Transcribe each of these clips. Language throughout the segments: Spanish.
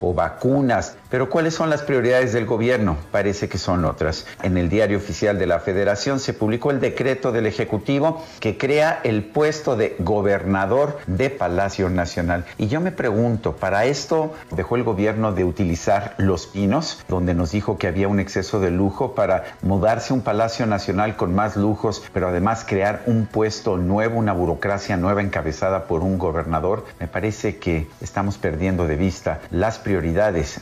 o vacunas. Pero ¿cuáles son las prioridades del gobierno? Parece que son otras. En el diario oficial de la Federación se publicó el decreto del Ejecutivo que crea el puesto de gobernador de Palacio Nacional. Y yo me pregunto, ¿para esto dejó el gobierno de utilizar Los Pinos, donde nos dijo que había un exceso de lujo para mudarse a un Palacio Nacional con más lujos, pero además crear un puesto nuevo, una burocracia nueva encabezada por un gobernador? Me parece que estamos perdiendo de vista las prioridades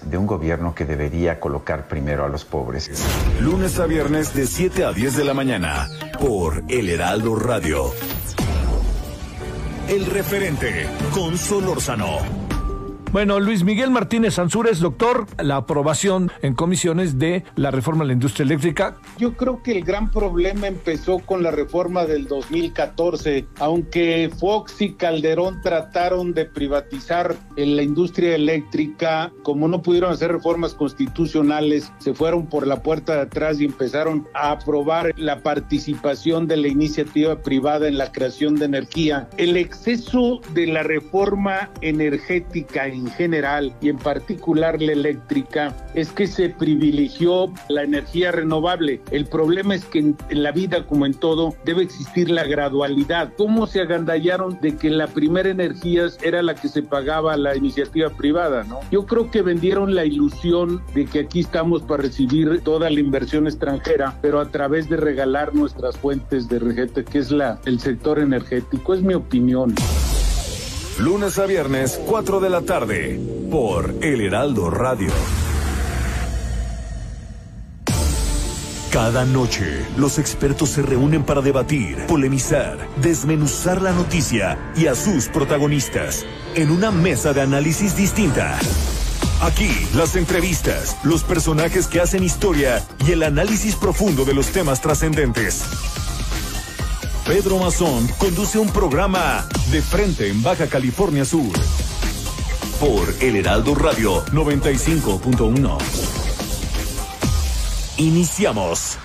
de un gobierno que debería colocar primero a los pobres. Lunes a viernes de 7 a 10 de la mañana por El Heraldo Radio. El referente con Solórzano. Bueno, Luis Miguel Martínez Ansúrez, doctor, la aprobación en comisiones de la reforma de la industria eléctrica. Yo creo que el gran problema empezó con la reforma del 2014, aunque Fox y Calderón trataron de privatizar la industria eléctrica, como no pudieron hacer reformas constitucionales, se fueron por la puerta de atrás y empezaron a aprobar la participación de la iniciativa privada en la creación de energía. El exceso de la reforma energética en general y en particular la eléctrica es que se privilegió la energía renovable. El problema es que en, la vida, como en todo, debe existir la gradualidad. ¿Cómo se agandallaron de que la primera energía era la que se pagaba la iniciativa privada? ¿no? Yo creo que vendieron la ilusión de que aquí estamos para recibir toda la inversión extranjera, pero a través de regalar nuestras fuentes de regete, que es la, el sector energético. Es mi opinión. Lunes a viernes, 4 de la tarde, por El Heraldo Radio. Cada noche, los expertos se reúnen para debatir, polemizar, desmenuzar la noticia y a sus protagonistas en una mesa de análisis distinta. Aquí, las entrevistas, los personajes que hacen historia y el análisis profundo de los temas trascendentes. Pedro Mazón conduce un programa de frente en Baja California Sur por El Heraldo Radio 95.1. Iniciamos.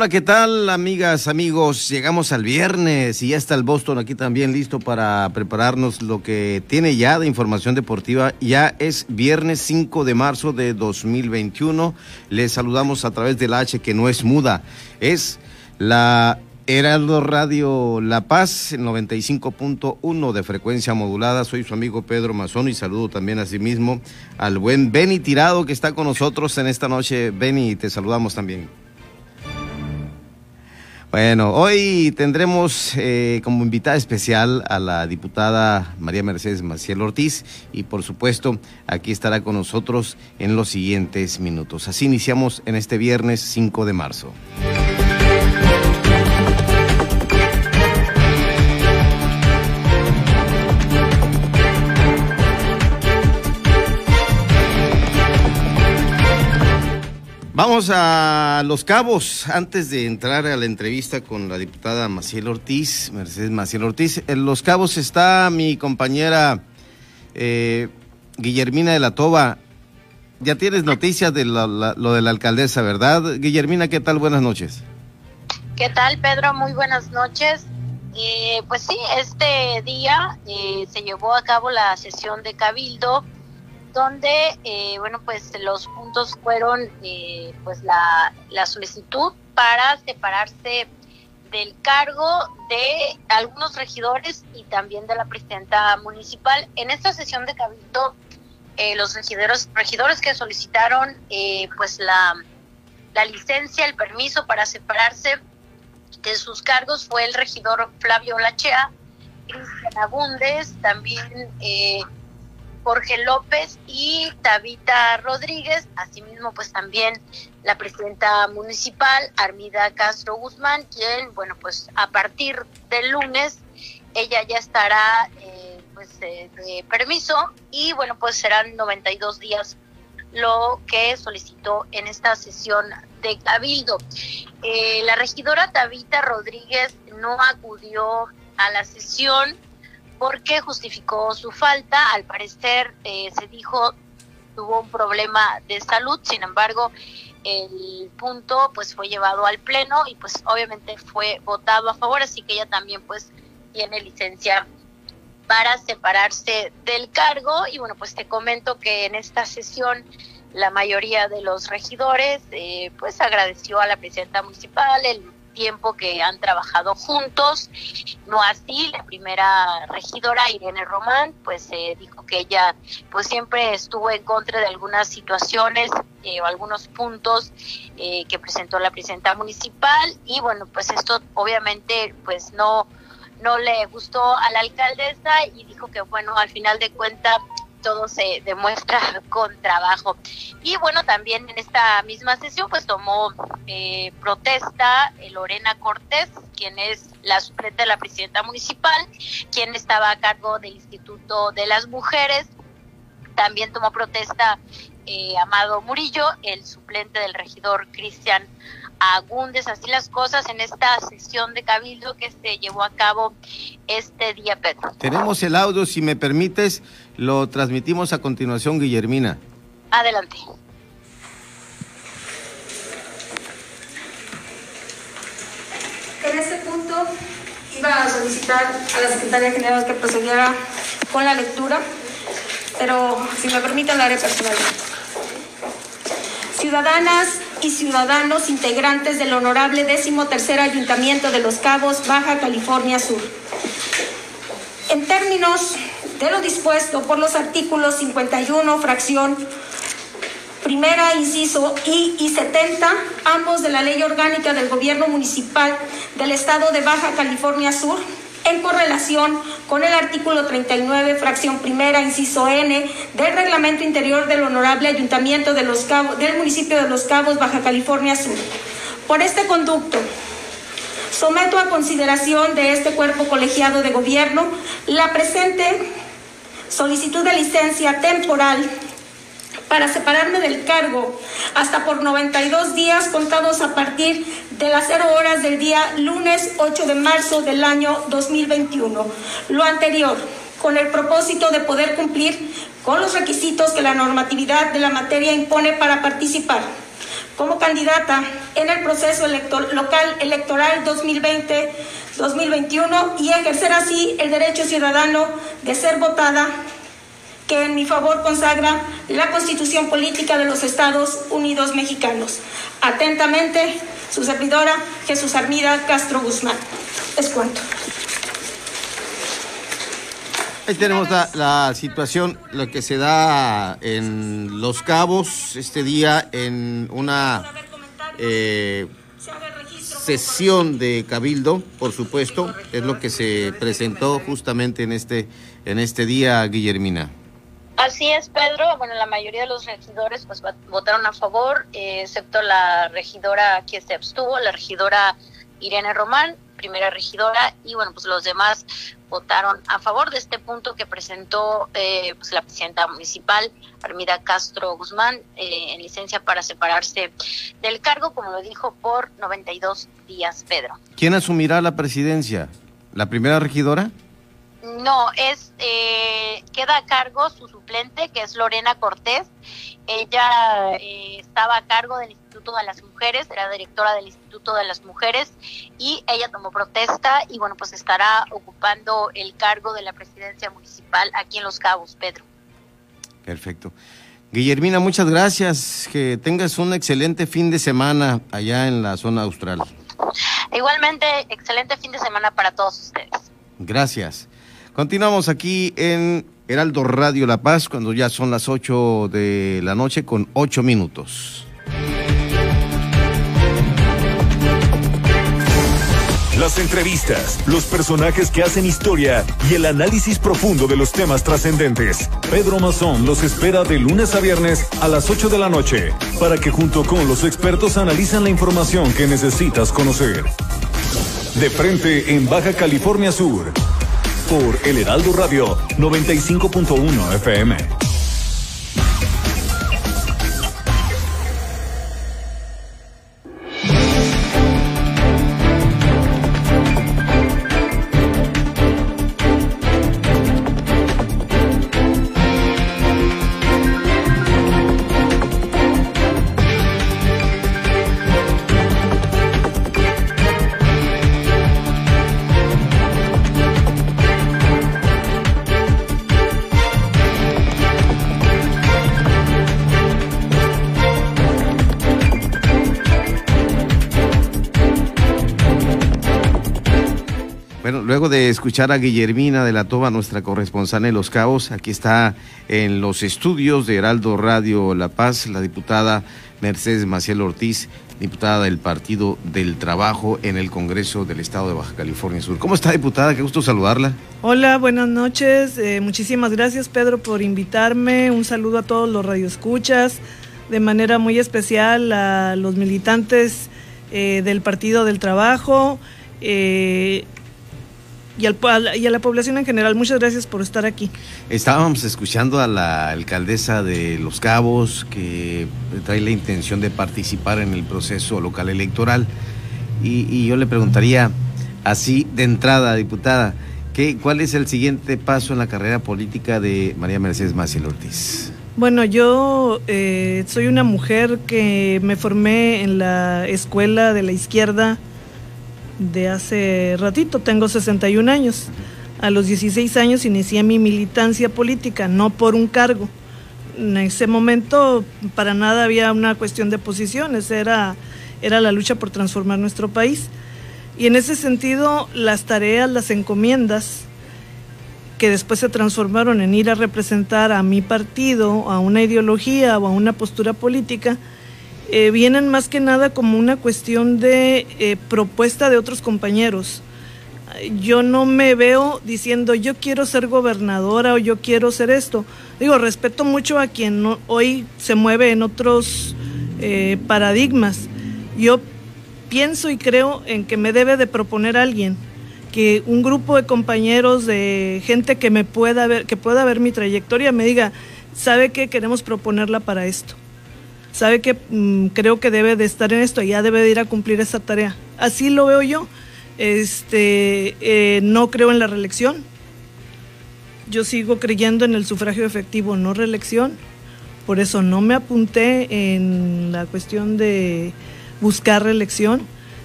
Hola, ¿qué tal, amigas, amigos? Llegamos al viernes y ya está el Boston aquí también listo para prepararnos lo que tiene ya de información deportiva. Ya es viernes 5 de marzo de 2021. Les saludamos a través de la H que no es muda. Es la Heraldo Radio La Paz, 95.1 de frecuencia modulada. Soy su amigo Pedro Mazón y saludo también a sí mismo al buen Benny Tirado que está con nosotros en esta noche. Benny, te saludamos también. Bueno, hoy tendremos eh, como invitada especial a la diputada María Mercedes Maciel Ortiz y por supuesto aquí estará con nosotros en los siguientes minutos. Así iniciamos en este viernes 5 de marzo. Vamos a Los Cabos, antes de entrar a la entrevista con la diputada Maciel Ortiz, Mercedes Maciel Ortiz. En Los Cabos está mi compañera eh, Guillermina de la Toba. Ya tienes noticias de lo de la alcaldesa, ¿verdad? Guillermina, ¿qué tal? Buenas noches. ¿Qué tal, Pedro? Muy buenas noches. Eh, pues sí, este día eh, se llevó a cabo la sesión de Cabildo donde, eh, bueno, pues los puntos fueron, eh, pues la, la solicitud para separarse del cargo de algunos regidores y también de la presidenta municipal. En esta sesión de cabildo, eh, los regidores, regidores que solicitaron pues la, la licencia, el permiso para separarse de sus cargos fue el regidor Flavio Lachea, Cristian Agúndez, también eh, Jorge López y Tabita Rodríguez, asimismo pues también la presidenta municipal Armida Castro Guzmán, quien bueno pues a partir del lunes ella ya estará eh, pues de permiso y bueno pues serán 92 días lo que solicitó en esta sesión de Cabildo. Eh, la regidora Tabita Rodríguez no acudió a la sesión porque justificó su falta. Al parecer eh, se dijo tuvo un problema de salud, sin embargo el punto pues fue llevado al pleno y pues obviamente fue votado a favor, así que ella también pues tiene licencia para separarse del cargo y bueno pues te comento que en esta sesión la mayoría de los regidores eh, pues agradeció a la presidenta municipal el tiempo que han trabajado juntos, no así la primera regidora Irene Román, pues eh, dijo que ella pues siempre estuvo en contra de algunas situaciones eh, o algunos puntos eh, que presentó la presidenta municipal. Y bueno pues esto obviamente pues no no le gustó a la alcaldesa y dijo que bueno al final de cuentas todo se demuestra con trabajo. Y bueno, también en esta misma sesión pues tomó eh, protesta eh, Lorena Cortés, quien es la suplente de la presidenta municipal, quien estaba a cargo del Instituto de las Mujeres. También tomó protesta eh, Amado Murillo, el suplente del regidor Cristian Agundes, así las cosas en esta sesión de cabildo que se llevó a cabo este día, Pedro. Tenemos el audio, si me permites, lo transmitimos a continuación, Guillermina. Adelante. En este punto iba a solicitar a la Secretaría General que procediera con la lectura, pero si me permiten la haré personalmente. Ciudadanas y ciudadanos integrantes del honorable décimo tercer Ayuntamiento de Los Cabos, Baja California Sur. En términos de lo dispuesto por los artículos 51, fracción primera, inciso I y 70, ambos de la Ley Orgánica del Gobierno Municipal del Estado de Baja California Sur, en correlación con el artículo 39, fracción primera, inciso N, del Reglamento Interior del Honorable Ayuntamiento de Los Cabos, del municipio de Los Cabos, Baja California Sur. Por este conducto, someto a consideración de este cuerpo colegiado de gobierno la presente solicitud de licencia temporal para separarme del cargo hasta por 92 días contados a partir de las 0 horas del día lunes 8 de marzo del año 2021. Lo anterior, con el propósito de poder cumplir con los requisitos que la normatividad de la materia impone para participar como candidata en el proceso local electoral 2020-2021 y ejercer así el derecho ciudadano de ser votada que en mi favor consagra la Constitución Política de los Estados Unidos Mexicanos. Atentamente, su servidora Jesús Armida Castro Guzmán. Es cuanto. Ahí tenemos la, la, situación, lo que se da en Los Cabos este día en una eh, sesión de cabildo, por supuesto, es lo que se presentó justamente en este en este día, Guillermina. Así es, Pedro. Bueno, la mayoría de los regidores pues votaron a favor, eh, excepto la regidora que se abstuvo, la regidora Irene Román, primera regidora, y bueno, pues los demás votaron a favor de este punto que presentó eh, pues la presidenta municipal, Armida Castro Guzmán, eh, en licencia para separarse del cargo, como lo dijo, por 92 días, Pedro. ¿Quién asumirá la presidencia? ¿La primera regidora? No, es eh, queda a cargo su suplente, que es Lorena Cortés. Ella eh, estaba a cargo del Instituto de las Mujeres, era directora del Instituto de las Mujeres, y ella tomó protesta y bueno, pues estará ocupando el cargo de la presidencia municipal aquí en Los Cabos, Pedro. Perfecto. Guillermina, muchas gracias. Que tengas un excelente fin de semana allá en la zona austral. Igualmente, excelente fin de semana para todos ustedes. Gracias. Continuamos aquí en Heraldo Radio La Paz cuando ya son las 8 de la noche con 8 minutos. Las entrevistas, los personajes que hacen historia y el análisis profundo de los temas trascendentes. Pedro Mazón los espera de lunes a viernes a las 8 de la noche para que junto con los expertos analizan la información que necesitas conocer. De frente en Baja California Sur por El Heraldo Radio 95.1 FM. Luego de escuchar a Guillermina de la Toba, nuestra corresponsal en Los Cabos, aquí está en los estudios de Heraldo Radio La Paz, la diputada Mercedes Maciel Ortiz, diputada del Partido del Trabajo en el Congreso del Estado de Baja California Sur. ¿Cómo está, diputada? Qué gusto saludarla. Hola, buenas noches. Eh, muchísimas gracias, Pedro, por invitarme. Un saludo a todos los radioescuchas, de manera muy especial a los militantes eh, del Partido del Trabajo. Eh, y, y a la población en general. Muchas gracias por estar aquí. Estábamos escuchando a la alcaldesa de Los Cabos que trae la intención de participar en el proceso local electoral y, yo le preguntaría así de entrada, diputada, ¿qué, ¿cuál es el siguiente paso en la carrera política de María Mercedes Maciel Ortiz? Bueno, yo eh, soy una mujer que me formé en la escuela de la izquierda de hace ratito, tengo 61 años. A los 16 años inicié mi militancia política, no por un cargo. En ese momento para nada había una cuestión de posiciones, era, era la lucha por transformar nuestro país. Y en ese sentido, las tareas, las encomiendas, que después se transformaron en ir a representar a mi partido, a una ideología o a una postura política, eh, vienen más que nada como una cuestión de eh, propuesta de otros compañeros. Yo no me veo diciendo yo quiero ser gobernadora o yo quiero ser esto. Digo, respeto mucho a quien hoy se mueve en otros eh, paradigmas. Yo pienso y creo en que me debe de proponer alguien, que un grupo de compañeros, de gente que me pueda ver, que pueda ver mi trayectoria, me diga, ¿sabe qué queremos proponerla para esto? Sabe que mm, creo que debe de estar en esto, ya debe de ir a cumplir esa tarea. Así lo veo yo. Este, eh, no creo en la reelección. Yo sigo creyendo en el sufragio efectivo, no reelección. Por eso no me apunté en la cuestión de buscar reelección.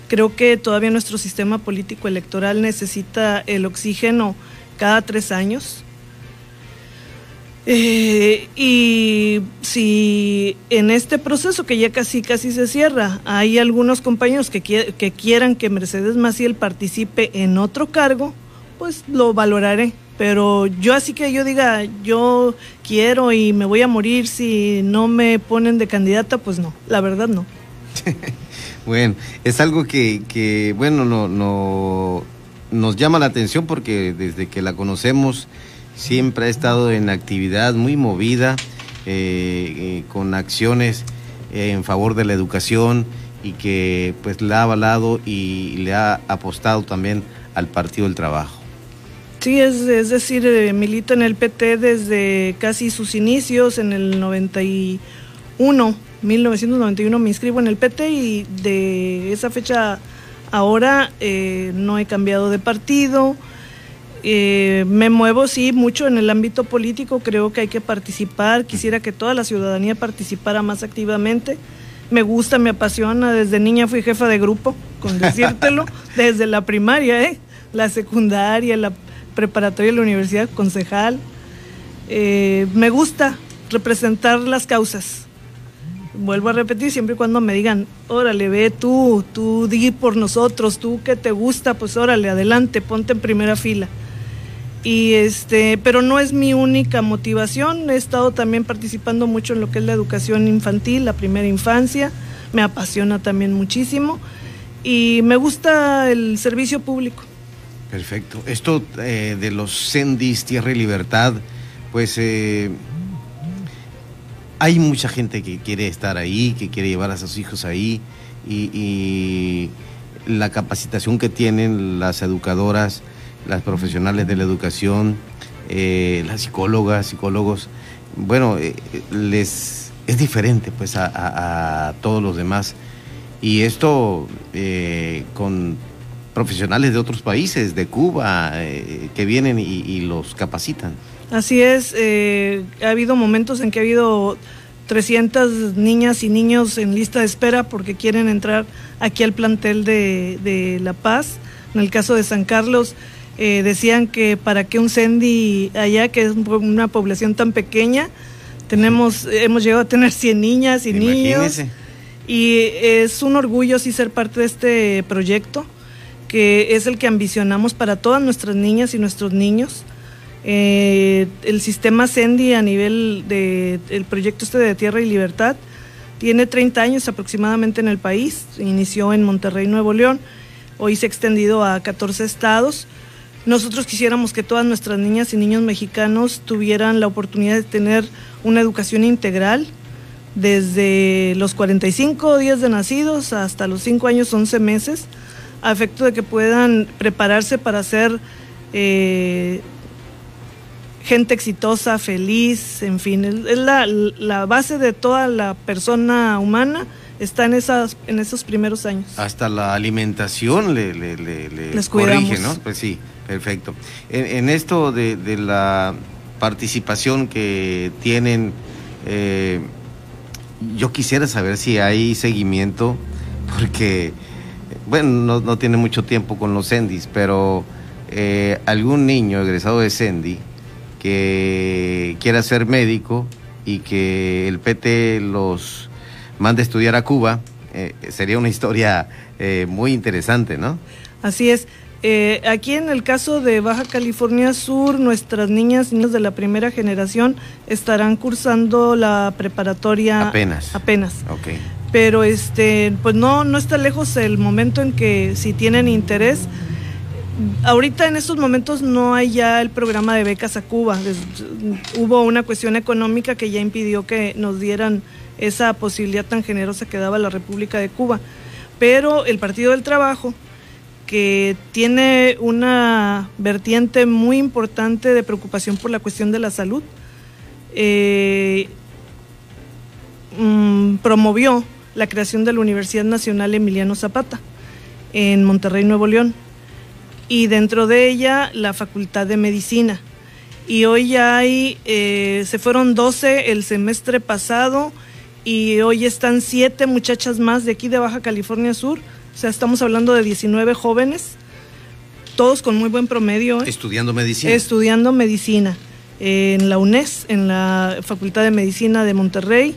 Creo que todavía nuestro sistema político electoral necesita el oxígeno cada tres años eh, y si en este proceso que ya casi casi se cierra, hay algunos compañeros que, que quieran que Mercedes Maciel participe en otro cargo, pues lo valoraré. Pero yo así que yo diga, yo quiero y me voy a morir si no me ponen de candidata, pues no, la verdad no. bueno, es algo que, que bueno, no, no, nos llama la atención porque desde que la conocemos, siempre ha estado en actividad muy movida, eh, eh, con acciones en favor de la educación y que pues la ha avalado y le ha apostado también al Partido del Trabajo. Sí, es, es decir, eh, milita en el PT desde casi sus inicios, en el 91, 1991 me inscribo en el PT y de esa fecha ahora no he cambiado de partido. Eh, me muevo, sí, mucho en el ámbito político, creo que hay que participar, quisiera que toda la ciudadanía participara más activamente. Me gusta, me apasiona, desde niña fui jefa de grupo, con decírtelo, desde la primaria, ¿eh? la secundaria, la preparatoria, la universidad, concejal. Eh, me gusta representar las causas. Vuelvo a repetir, siempre y cuando me digan, órale, ve tú, tú di por nosotros, tú que te gusta, pues órale, adelante, ponte en primera fila y este, pero no es mi única motivación, he estado también participando mucho en lo que es la educación infantil, la primera infancia, me apasiona también muchísimo y me gusta el servicio público. Perfecto. Esto eh, de los Sendis, Tierra y Libertad, pues eh, hay mucha gente que quiere estar ahí, que quiere llevar a sus hijos ahí y la capacitación que tienen las educadoras las profesionales de la educación, eh, las psicólogas, psicólogos, bueno, eh, les es diferente pues a, todos los demás. Y esto eh, con profesionales de otros países, de Cuba, que vienen y, los capacitan. Así es, ha habido momentos en que ha habido 300 niñas y niños en lista de espera porque quieren entrar aquí al plantel de La Paz. En el caso de San Carlos, eh, decían que para que un Sendi allá, que es una población tan pequeña, tenemos, hemos llegado a tener 100 niñas y niños. Y es un orgullo sí ser parte de este proyecto, que es el que ambicionamos para todas nuestras niñas y nuestros niños. Eh, el sistema Sendi a nivel del el proyecto este de Tierra y Libertad tiene 30 años aproximadamente en el país. Inició en Monterrey, Nuevo León. Hoy se ha extendido a 14 estados. Nosotros quisiéramos que todas nuestras niñas y niños mexicanos tuvieran la oportunidad de tener una educación integral desde los 45 días de nacidos hasta los 5 años 11 meses, a efecto de que puedan prepararse para ser eh, gente exitosa, feliz, en fin, es la, base de toda la persona humana está en esas en esos primeros años. Hasta la alimentación le, le, le, corrige, ¿no? Pues sí. Perfecto. En, esto de, la participación que tienen, eh, yo quisiera saber si hay seguimiento, porque, bueno, no, tiene mucho tiempo con los Sendis, pero eh, algún niño egresado de Sendi que quiera ser médico y que el PT los mande a estudiar a Cuba, eh, sería una historia muy interesante, ¿no? Así es. Eh, aquí en el caso de Baja California Sur, nuestras niñas y niños de la primera generación estarán cursando la preparatoria apenas. Apenas. Pero este, pues no, no está lejos el momento en que si tienen interés. Ahorita en estos momentos no hay ya el programa de becas a Cuba. hubo una cuestión económica que ya impidió que nos dieran esa posibilidad tan generosa que daba la República de Cuba. Pero el Partido del Trabajo que tiene una vertiente muy importante de preocupación por la cuestión de la salud. Eh, mm, promovió la creación de la Universidad Nacional Emiliano Zapata en Monterrey, Nuevo León, y dentro de ella la Facultad de Medicina. Y hoy ya hay, eh, se fueron 12 el semestre pasado y hoy están siete muchachas más de aquí de Baja California Sur o sea, estamos hablando de 19 jóvenes, todos con muy buen promedio. ¿eh? Estudiando medicina. Estudiando medicina en la UNES, en la Facultad de Medicina de Monterrey,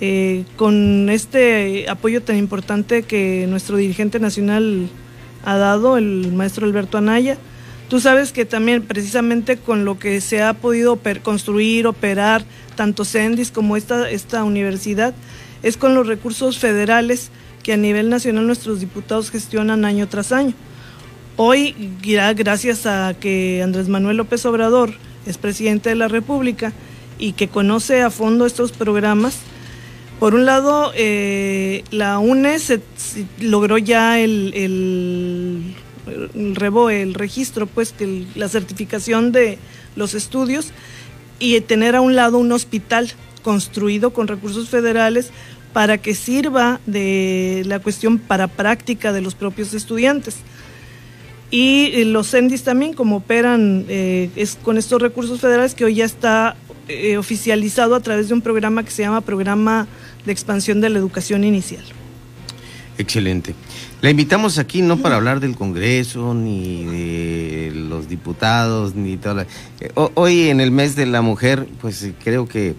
eh, con este apoyo tan importante que nuestro dirigente nacional ha dado, el maestro Alberto Anaya. Tú sabes que también precisamente con lo que se ha podido construir, operar, tanto CENDIS como esta, esta universidad, es con los recursos federales que a nivel nacional nuestros diputados gestionan año tras año. Hoy, gracias a que Andrés Manuel López Obrador es presidente de la República y que conoce a fondo estos programas, por un lado, eh, la UNE logró ya el, el, el registro, pues la certificación de los estudios y tener a un lado un hospital construido con recursos federales para que sirva de la cuestión para práctica de los propios estudiantes. Y los CENDIS también, como operan eh, es con estos recursos federales, que hoy ya está eh, oficializado a través de un programa que se llama Programa de Expansión de la Educación Inicial. Excelente. La invitamos aquí no para hablar del Congreso, ni de los diputados, ni todo. Eh, hoy en el mes de la mujer, pues creo que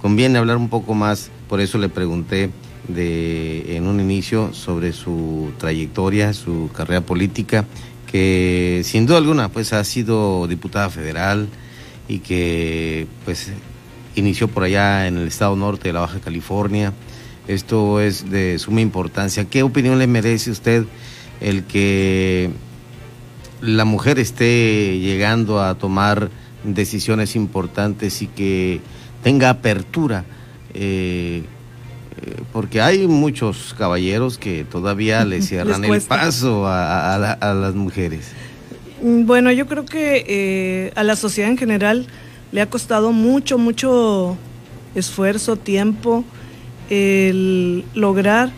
conviene hablar un poco más, por eso le pregunté en un inicio sobre su trayectoria, su carrera política, que sin duda alguna pues ha sido diputada federal y que pues inició por allá en el estado norte de la Baja California. Esto es de suma importancia. ¿Qué opinión le merece usted el que la mujer esté llegando a tomar decisiones importantes y que tenga apertura eh, Eh, porque hay muchos caballeros que todavía le cierran el paso a, las mujeres. Mm, bueno, yo creo que eh, a la sociedad en general le ha costado mucho, mucho esfuerzo, tiempo, el lograr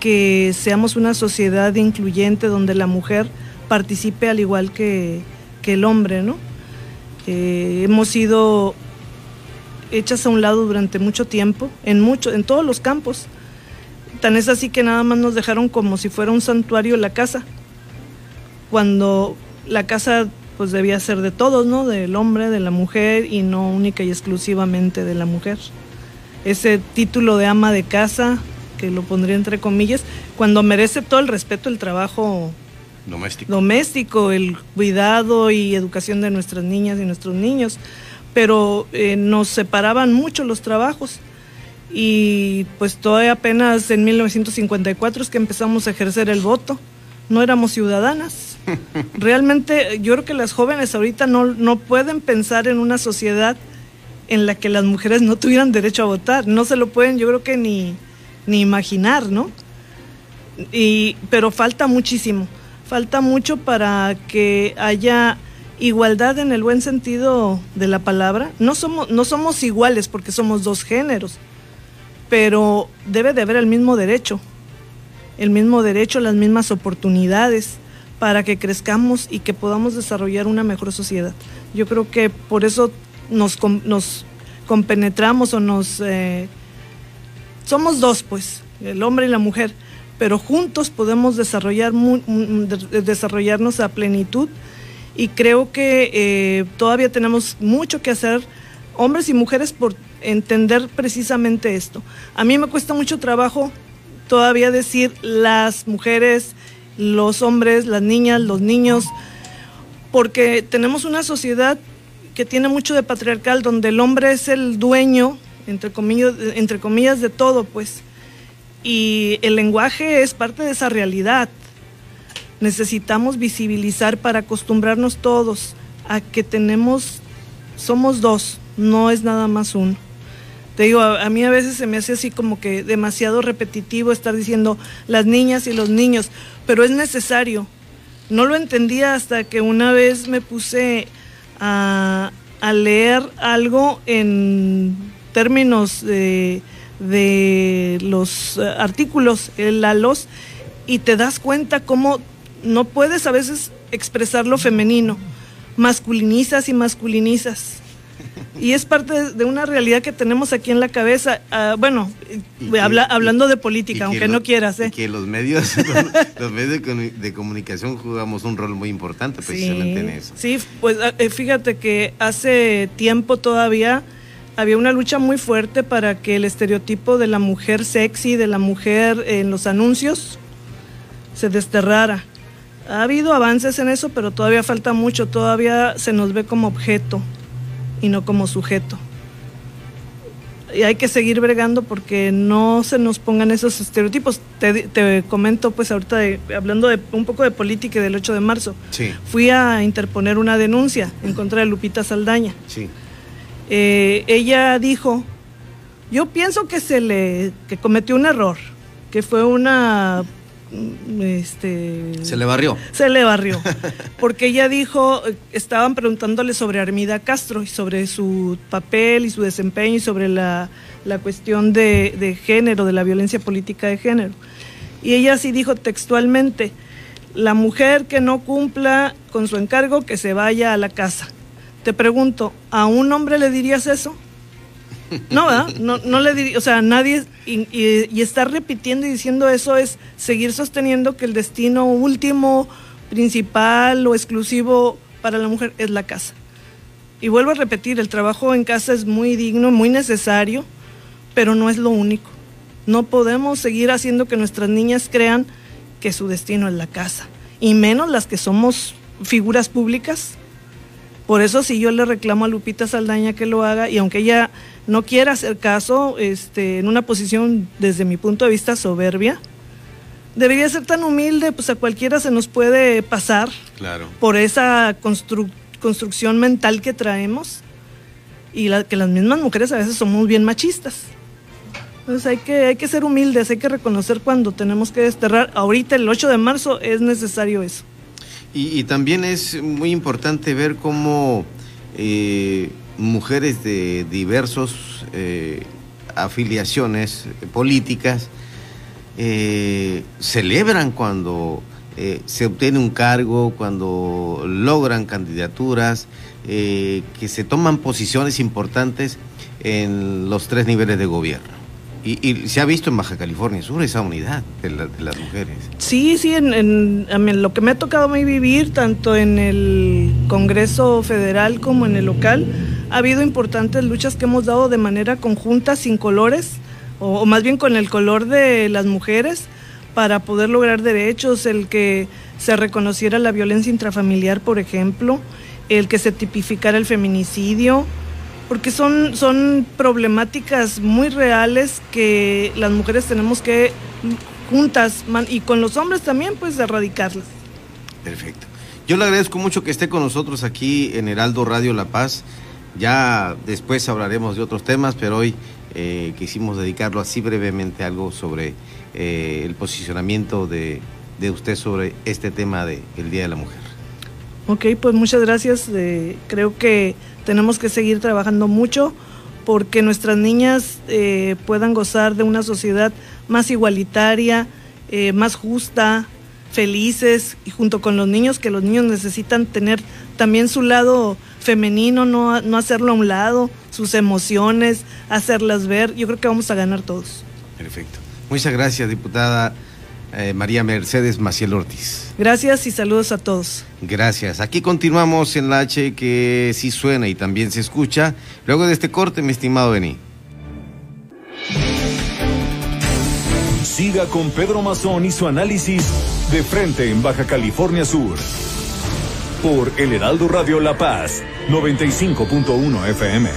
que seamos una sociedad incluyente donde la mujer participe al igual que, el hombre, ¿no? Eh, hemos sido hechas a un lado durante mucho tiempo, en, mucho, en todos los campos. Tan es así que nada más nos dejaron como si fuera un santuario la casa, cuando la casa pues debía ser de todos, ¿no? Del hombre, de la mujer y no única y exclusivamente de la mujer. Ese título de ama de casa, que lo pondría entre comillas, cuando merece todo el respeto el trabajo doméstico, doméstico el cuidado y educación de nuestras niñas y nuestros niños pero eh, nos separaban mucho los trabajos y pues todavía apenas en 1954 es que empezamos a ejercer el voto, no éramos ciudadanas. Realmente yo creo que las jóvenes ahorita no, no pueden pensar en una sociedad en la que las mujeres no tuvieran derecho a votar, no se lo pueden yo creo que ni, ni imaginar, ¿no? Y, pero falta muchísimo, falta mucho para que haya igualdad en el buen sentido de la palabra. No somos, no somos iguales porque somos dos géneros, pero debe de haber el mismo derecho, el mismo derecho, las mismas oportunidades para que crezcamos y que podamos desarrollar una mejor sociedad. Yo creo que por eso nos, nos compenetramos o nos... Eh, somos dos, pues, el hombre y la mujer, pero juntos podemos desarrollar, desarrollarnos a plenitud y creo que eh, todavía tenemos mucho que hacer, hombres y mujeres, por entender precisamente esto. A mí me cuesta mucho trabajo todavía decir las mujeres, los hombres, las niñas, los niños, porque tenemos una sociedad que tiene mucho de patriarcal, donde el hombre es el dueño, entre comillas, entre comillas, de todo, pues. Y el lenguaje es parte de esa realidad necesitamos visibilizar para acostumbrarnos todos a que tenemos, somos dos, no es nada más uno. Te digo, a, mí a veces se me hace así como que demasiado repetitivo estar diciendo las niñas y los niños, pero es necesario. No lo entendía hasta que una vez me puse a, leer algo en términos de, de los eh, artículos, el los, y te das cuenta cómo no puedes a veces expresar lo femenino, masculinizas y masculinizas. Y es parte de una realidad que tenemos aquí en la cabeza. Ah, bueno, hablando de política, aunque no quieras. ¿eh? que los medios, los, medios de comunicación jugamos un rol muy importante precisamente en eso. Sí, pues ah, eh, fíjate que hace tiempo todavía había una lucha muy fuerte para que el estereotipo de la mujer sexy, de la mujer en los anuncios, se desterrara. Ha habido avances en eso, pero todavía falta mucho, todavía se nos ve como objeto y no como sujeto. Y hay que seguir bregando porque no se nos pongan esos estereotipos. Te, comento, pues ahorita, hablando de un poco de política del 8 de marzo, fui a interponer una denuncia en contra de Lupita Saldaña. Eh, ella dijo, yo pienso que se le que cometió un error, que fue una este se le barrió. Se le barrió. Porque ella dijo, estaban preguntándole sobre Armida Castro y sobre su papel y su desempeño y sobre la, cuestión de, de, género, de la violencia política de género. Y ella sí dijo textualmente, la mujer que no cumpla con su encargo, que se vaya a la casa. Te pregunto, ¿a un hombre le dirías eso? No, ¿verdad? No, no le diría, o sea, nadie, y, y, estar repitiendo y diciendo eso es seguir sosteniendo que el destino último, principal o exclusivo para la mujer es la casa. Y vuelvo a repetir, el trabajo en casa es muy digno, muy necesario, pero no es lo único. No podemos seguir haciendo que nuestras niñas crean que su destino es la casa, y menos las que somos figuras públicas. Por eso si yo le reclamo a Lupita Saldaña que lo haga, y aunque ella no quiere hacer caso este, en una posición, desde mi punto de vista, soberbia. Debería ser tan humilde, pues a cualquiera se nos puede pasar claro. por esa construcción mental que traemos y que las mismas mujeres a veces somos bien machistas. Entonces hay que, hay que ser humildes, hay que reconocer cuando tenemos que desterrar. Ahorita el 8 de marzo es necesario eso. Y, también es muy importante ver cómo eh, mujeres de diversos eh, afiliaciones políticas eh, celebran cuando se obtiene un cargo, cuando logran candidaturas, que se toman posiciones importantes en los tres niveles de gobierno. Y, se ha visto en Baja California Sur esa unidad de, las mujeres. Sí, sí, en, lo que me ha tocado a mí vivir, tanto en el Congreso Federal como en el local, ha habido importantes luchas que hemos dado de manera conjunta, sin colores, o, más bien con el color de las mujeres, para poder lograr derechos, el que se reconociera la violencia intrafamiliar, por ejemplo, el que se tipificara el feminicidio, porque son, son problemáticas muy reales que las mujeres tenemos que juntas y con los hombres también pues erradicarlas. Perfecto. Yo le agradezco mucho que esté con nosotros aquí en Heraldo Radio La Paz. Ya después hablaremos de otros temas, pero hoy eh, quisimos dedicarlo así brevemente algo sobre eh, el posicionamiento de, de, usted sobre este tema del Día de la Mujer. Ok, pues muchas gracias. Eh, creo que tenemos que seguir trabajando mucho porque nuestras niñas eh, puedan gozar de una sociedad más igualitaria, más justa, felices y junto con los niños, que los niños necesitan tener también su lado femenino, no, no hacerlo a un lado, sus emociones, hacerlas ver. Yo creo que vamos a ganar todos. Perfecto. Muchas gracias, diputada eh, María Mercedes Maciel Ortiz. Gracias y saludos a todos. Gracias. Aquí continuamos en la H que sí suena y también se escucha. Luego de este corte, mi estimado Beni. Siga con Pedro Mazón y su análisis de frente en Baja California Sur. Por El Heraldo Radio La Paz, 95.1 FM.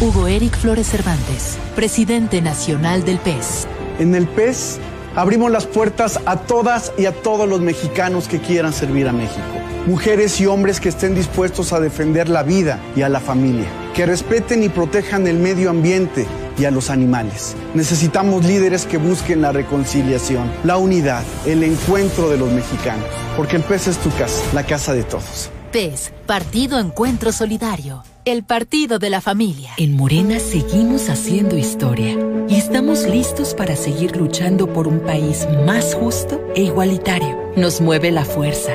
Hugo Eric Flores Cervantes, presidente nacional del PES. En el PES abrimos las puertas a todas y a todos los mexicanos que quieran servir a México. Mujeres y hombres que estén dispuestos a defender la vida y a la familia, que respeten y protejan el medio ambiente y a los animales. Necesitamos líderes que busquen la reconciliación, la unidad, el encuentro de los mexicanos, porque el PES es tu casa, la casa de todos. PES, Partido Encuentro Solidario el partido de la familia. En Morena seguimos haciendo historia y estamos listos para seguir luchando por un país más justo e igualitario. Nos mueve la fuerza,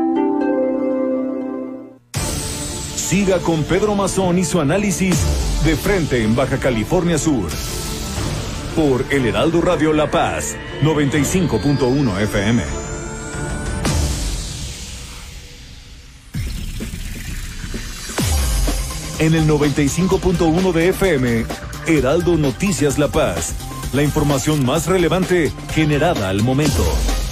Siga con Pedro Mazón y su análisis de frente en Baja California Sur. Por El Heraldo Radio La Paz, 95.1 FM. En el 95.1 de FM, Heraldo Noticias La Paz. La información más relevante generada al momento.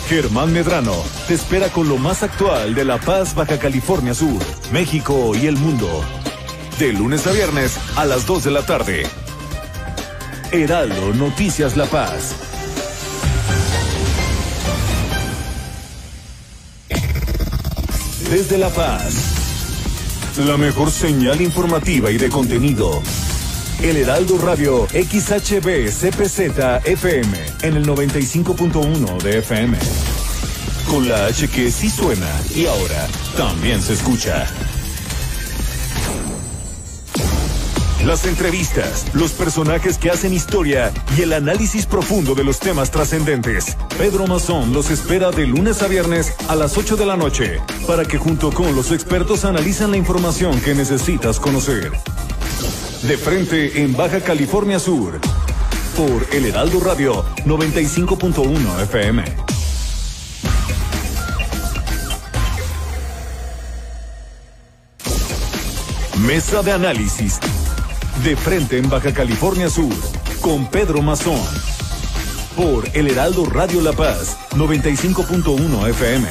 Germán Medrano te espera con lo más actual de La Paz, Baja California Sur, México y el mundo. De lunes a viernes a las 2 de la tarde. Heraldo Noticias La Paz. Desde La Paz, la mejor señal informativa y de contenido. El Heraldo Radio XHB CPZ FM en el 95.1 de FM. Con la H que sí suena y ahora también se escucha. las entrevistas, los personajes que hacen historia y el análisis profundo de los temas trascendentes. Pedro Mazón los espera de lunes a viernes a las 8 de la noche para que junto con los expertos analizan la información que necesitas conocer. De frente en Baja California Sur por El Heraldo Radio 95.1 FM. Mesa de análisis. De frente en Baja California Sur con Pedro Mazón. Por El Heraldo Radio La Paz 95.1 FM.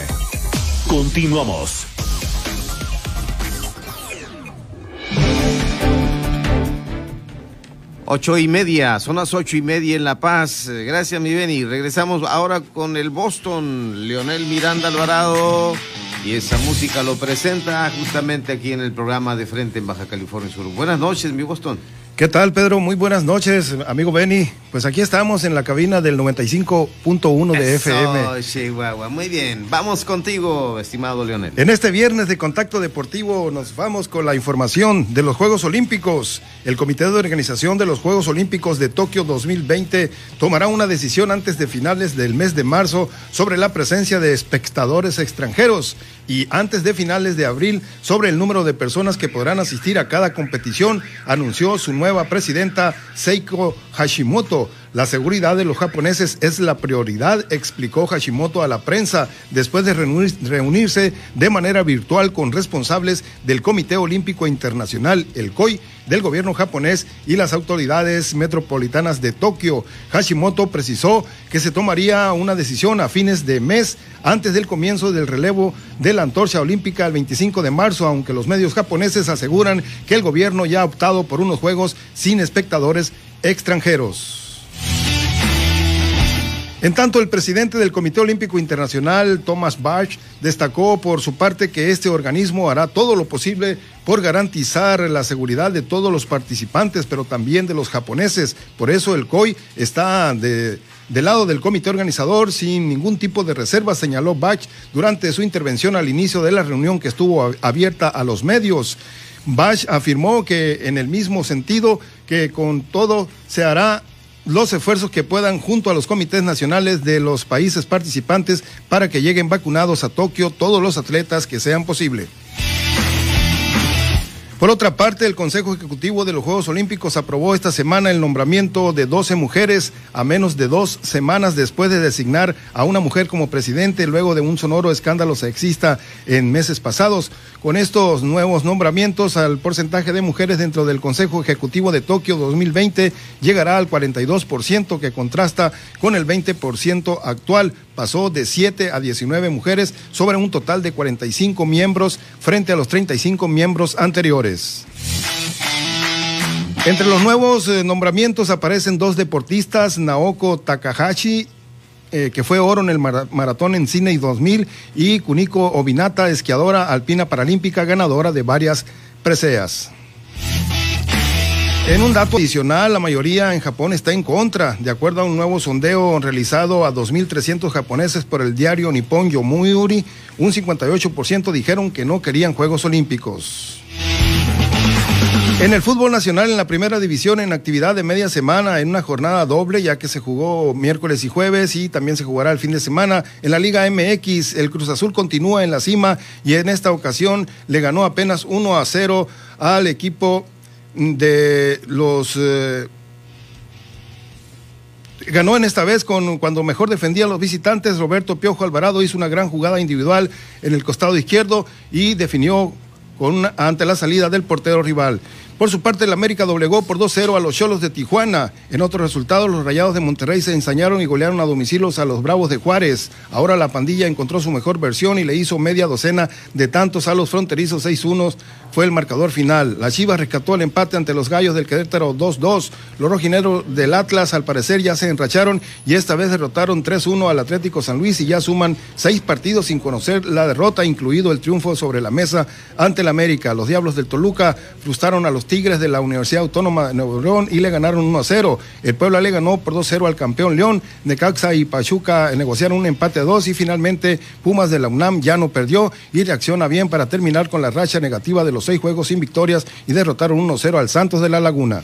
Continuamos. Ocho y media, son las ocho y media en La Paz. Gracias, mi Beni. Regresamos ahora con el Boston, Leonel Miranda Alvarado. Y esa música lo presenta justamente aquí en el programa de Frente en Baja California Sur. Buenas noches, mi Boston. ¿Qué tal, Pedro? Muy buenas noches, amigo Benny. Pues aquí estamos en la cabina del 95.1 de Eso, FM. Chihuahua. Muy bien. Vamos contigo, estimado Leonel. En este viernes de Contacto Deportivo nos vamos con la información de los Juegos Olímpicos. El Comité de Organización de los Juegos Olímpicos de Tokio 2020 tomará una decisión antes de finales del mes de marzo sobre la presencia de espectadores extranjeros y antes de finales de abril sobre el número de personas que podrán asistir a cada competición, anunció su nueva presidenta Seiko Hashimoto. La seguridad de los japoneses es la prioridad, explicó Hashimoto a la prensa después de reunir- reunirse de manera virtual con responsables del Comité Olímpico Internacional, el COI, del gobierno japonés y las autoridades metropolitanas de Tokio. Hashimoto precisó que se tomaría una decisión a fines de mes antes del comienzo del relevo de la antorcha olímpica el 25 de marzo, aunque los medios japoneses aseguran que el gobierno ya ha optado por unos juegos sin espectadores extranjeros. En tanto, el presidente del Comité Olímpico Internacional, Thomas Bach, destacó por su parte que este organismo hará todo lo posible por garantizar la seguridad de todos los participantes, pero también de los japoneses. Por eso el COI está de, del lado del comité organizador sin ningún tipo de reserva, señaló Bach durante su intervención al inicio de la reunión que estuvo abierta a los medios. Bach afirmó que en el mismo sentido que con todo se hará los esfuerzos que puedan junto a los comités nacionales de los países participantes para que lleguen vacunados a Tokio todos los atletas que sean posible. Por otra parte, el Consejo Ejecutivo de los Juegos Olímpicos aprobó esta semana el nombramiento de 12 mujeres a menos de dos semanas después de designar a una mujer como presidente luego de un sonoro escándalo sexista en meses pasados. Con estos nuevos nombramientos, al porcentaje de mujeres dentro del Consejo Ejecutivo de Tokio 2020 llegará al 42%, que contrasta con el 20% actual. Pasó de 7 a 19 mujeres sobre un total de 45 miembros frente a los 35 miembros anteriores. Entre los nuevos eh, nombramientos aparecen dos deportistas, Naoko Takahashi, eh, que fue oro en el mara- maratón en Sydney 2000, y Kuniko Obinata, esquiadora alpina paralímpica, ganadora de varias preseas. En un dato adicional, la mayoría en Japón está en contra, de acuerdo a un nuevo sondeo realizado a 2.300 japoneses por el diario Nippon Yomiuri, un 58% dijeron que no querían Juegos Olímpicos. En el fútbol nacional, en la primera división, en actividad de media semana, en una jornada doble, ya que se jugó miércoles y jueves y también se jugará el fin de semana. En la Liga MX, el Cruz Azul continúa en la cima y en esta ocasión le ganó apenas 1 a 0 al equipo de los eh, ganó en esta vez con cuando mejor defendía a los visitantes. Roberto Piojo Alvarado hizo una gran jugada individual en el costado izquierdo y definió con ante la salida del portero rival. Por su parte, el América doblegó por 2-0 a los Cholos de Tijuana. En otros resultados, los Rayados de Monterrey se ensañaron y golearon a domicilios a los Bravos de Juárez. Ahora la pandilla encontró su mejor versión y le hizo media docena de tantos a los fronterizos 6-1. Fue el marcador final. La Chivas rescató el empate ante los Gallos del Querétaro 2-2. Los rojineros del Atlas, al parecer, ya se enracharon y esta vez derrotaron 3-1 al Atlético San Luis y ya suman seis partidos sin conocer la derrota, incluido el triunfo sobre la mesa ante el América. Los Diablos del Toluca frustraron a los Tigres de la Universidad Autónoma de Nuevo León y le ganaron 1 a 0. El Puebla le ganó por 2 a 0 al campeón León. Necaxa y Pachuca negociaron un empate a 2 y finalmente Pumas de la UNAM ya no perdió y reacciona bien para terminar con la racha negativa de los seis juegos sin victorias y derrotaron 1 a 0 al Santos de la Laguna.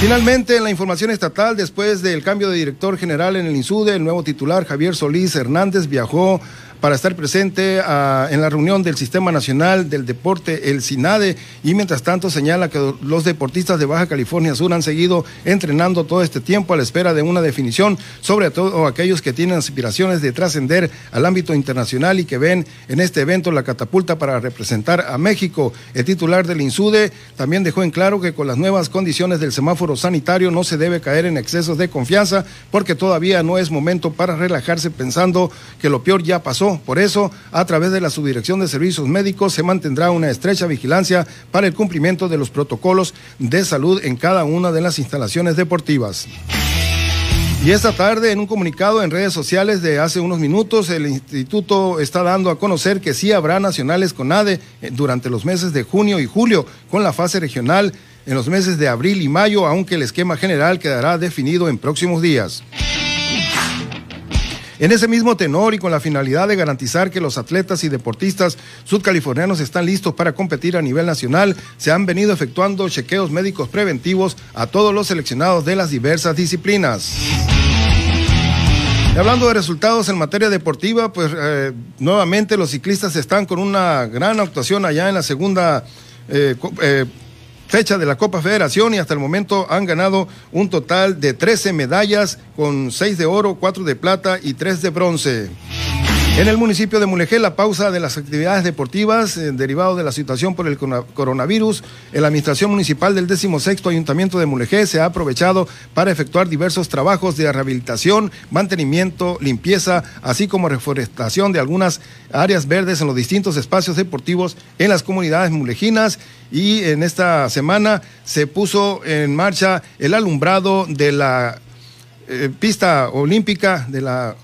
Finalmente, en la información estatal, después del cambio de director general en el INSUDE, el nuevo titular Javier Solís Hernández viajó para estar presente ah, en la reunión del Sistema Nacional del Deporte, el SINADE, y mientras tanto señala que los deportistas de Baja California Sur han seguido entrenando todo este tiempo a la espera de una definición, sobre todo aquellos que tienen aspiraciones de trascender al ámbito internacional y que ven en este evento la catapulta para representar a México. El titular del INSUDE también dejó en claro que con las nuevas condiciones del semáforo sanitario no se debe caer en excesos de confianza porque todavía no es momento para relajarse pensando que lo peor ya pasó por eso, a través de la Subdirección de Servicios Médicos se mantendrá una estrecha vigilancia para el cumplimiento de los protocolos de salud en cada una de las instalaciones deportivas. Y esta tarde, en un comunicado en redes sociales de hace unos minutos, el instituto está dando a conocer que sí habrá nacionales con ADE eh, durante los meses de junio y julio, con la fase regional en los meses de abril y mayo, aunque el esquema general quedará definido en próximos días. En ese mismo tenor y con la finalidad de garantizar que los atletas y deportistas sudcalifornianos están listos para competir a nivel nacional, se han venido efectuando chequeos médicos preventivos a todos los seleccionados de las diversas disciplinas. Y hablando de resultados en materia deportiva, pues eh, nuevamente los ciclistas están con una gran actuación allá en la segunda eh, eh, fecha de la Copa Federación y hasta el momento han ganado un total de 13 medallas con 6 de oro, 4 de plata y 3 de bronce. En el municipio de Mulegé, la pausa de las actividades deportivas eh, derivado de la situación por el coronavirus, la Administración Municipal del 16 Ayuntamiento de Mulegé se ha aprovechado para efectuar diversos trabajos de rehabilitación, mantenimiento, limpieza, así como reforestación de algunas áreas verdes en los distintos espacios deportivos en las comunidades mulejinas y en esta semana se puso en marcha el alumbrado de la eh, pista olímpica de la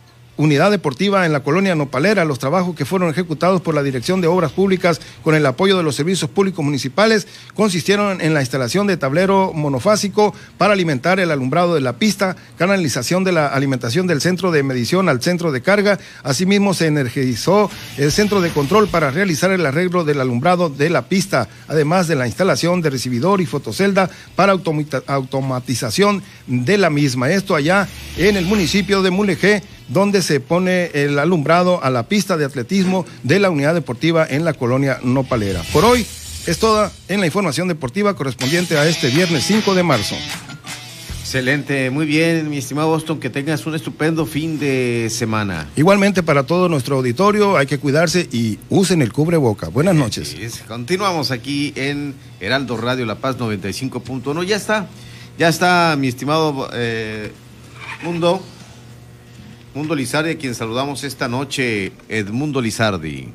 unidad deportiva en la colonia Nopalera. Los trabajos que fueron ejecutados por la Dirección de Obras Públicas con el apoyo de los servicios públicos municipales consistieron en la instalación de tablero monofásico para alimentar el alumbrado de la pista, canalización de la alimentación del centro de medición al centro de carga. Asimismo, se energizó el centro de control para realizar el arreglo del alumbrado de la pista, además de la instalación de recibidor y fotocelda para automatización de la misma. Esto allá en el municipio de Mulegé donde se pone el alumbrado a la pista de atletismo de la unidad deportiva en la colonia Nopalera. Por hoy es toda en la información deportiva correspondiente a este viernes 5 de marzo. Excelente, muy bien, mi estimado Boston, que tengas un estupendo fin de semana. Igualmente para todo nuestro auditorio, hay que cuidarse y usen el cubreboca. Buenas noches. Continuamos aquí en Heraldo Radio La Paz 95.1. Ya está, ya está, mi estimado eh, Mundo. Mundo Lizardi, a quien saludamos esta noche, Edmundo Lizardi.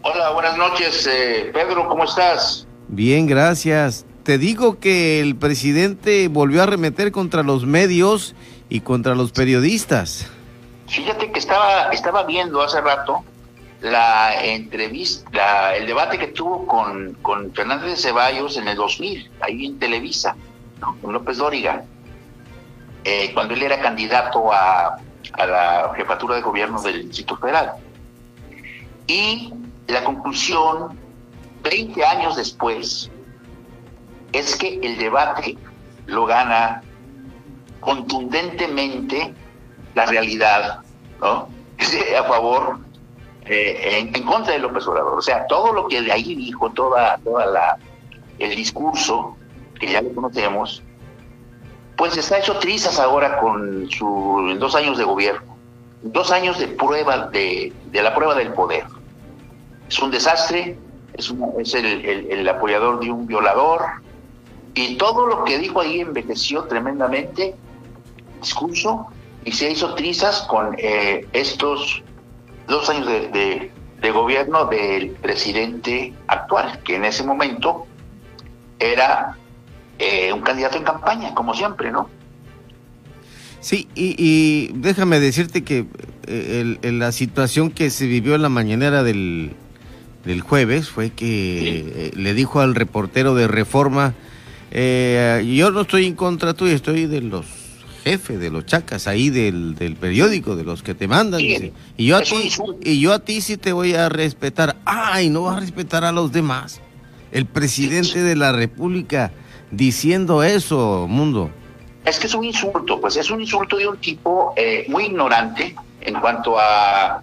Hola, buenas noches, eh, Pedro, ¿cómo estás? Bien, gracias. Te digo que el presidente volvió a arremeter contra los medios y contra los periodistas. Fíjate que estaba, estaba viendo hace rato la entrevista, el debate que tuvo con, con Fernández de Ceballos en el 2000, ahí en Televisa, con López Dóriga, eh, cuando él era candidato a a la jefatura de gobierno del Distrito Federal. Y la conclusión, 20 años después, es que el debate lo gana contundentemente la realidad, ¿no? a favor, eh, en, contra de López Obrador. O sea, todo lo que de ahí dijo, toda, toda la, el discurso, que ya lo conocemos, pues está hecho trizas ahora con sus dos años de gobierno, dos años de prueba de, la prueba del poder. Es un desastre, es, es el, apoyador de un violador y todo lo que dijo ahí envejeció tremendamente, discurso, y se hizo trizas con eh, estos dos años de, de gobierno del presidente actual, que en ese momento era eh, un candidato en campaña, como siempre, ¿no? Sí, y, déjame decirte que eh, la situación que se vivió en la mañanera del, del jueves fue que eh, le dijo al reportero de Reforma, eh, yo no estoy en contra tuyo, estoy de los jefes, de los chacas ahí del, del periódico, de los que te mandan. y, yo a ti, y yo a ti sí te voy a respetar. Ay, no vas a respetar a los demás. El presidente de la República diciendo eso, mundo. Es que es un insulto, pues es un insulto de un tipo eh, muy ignorante en cuanto a...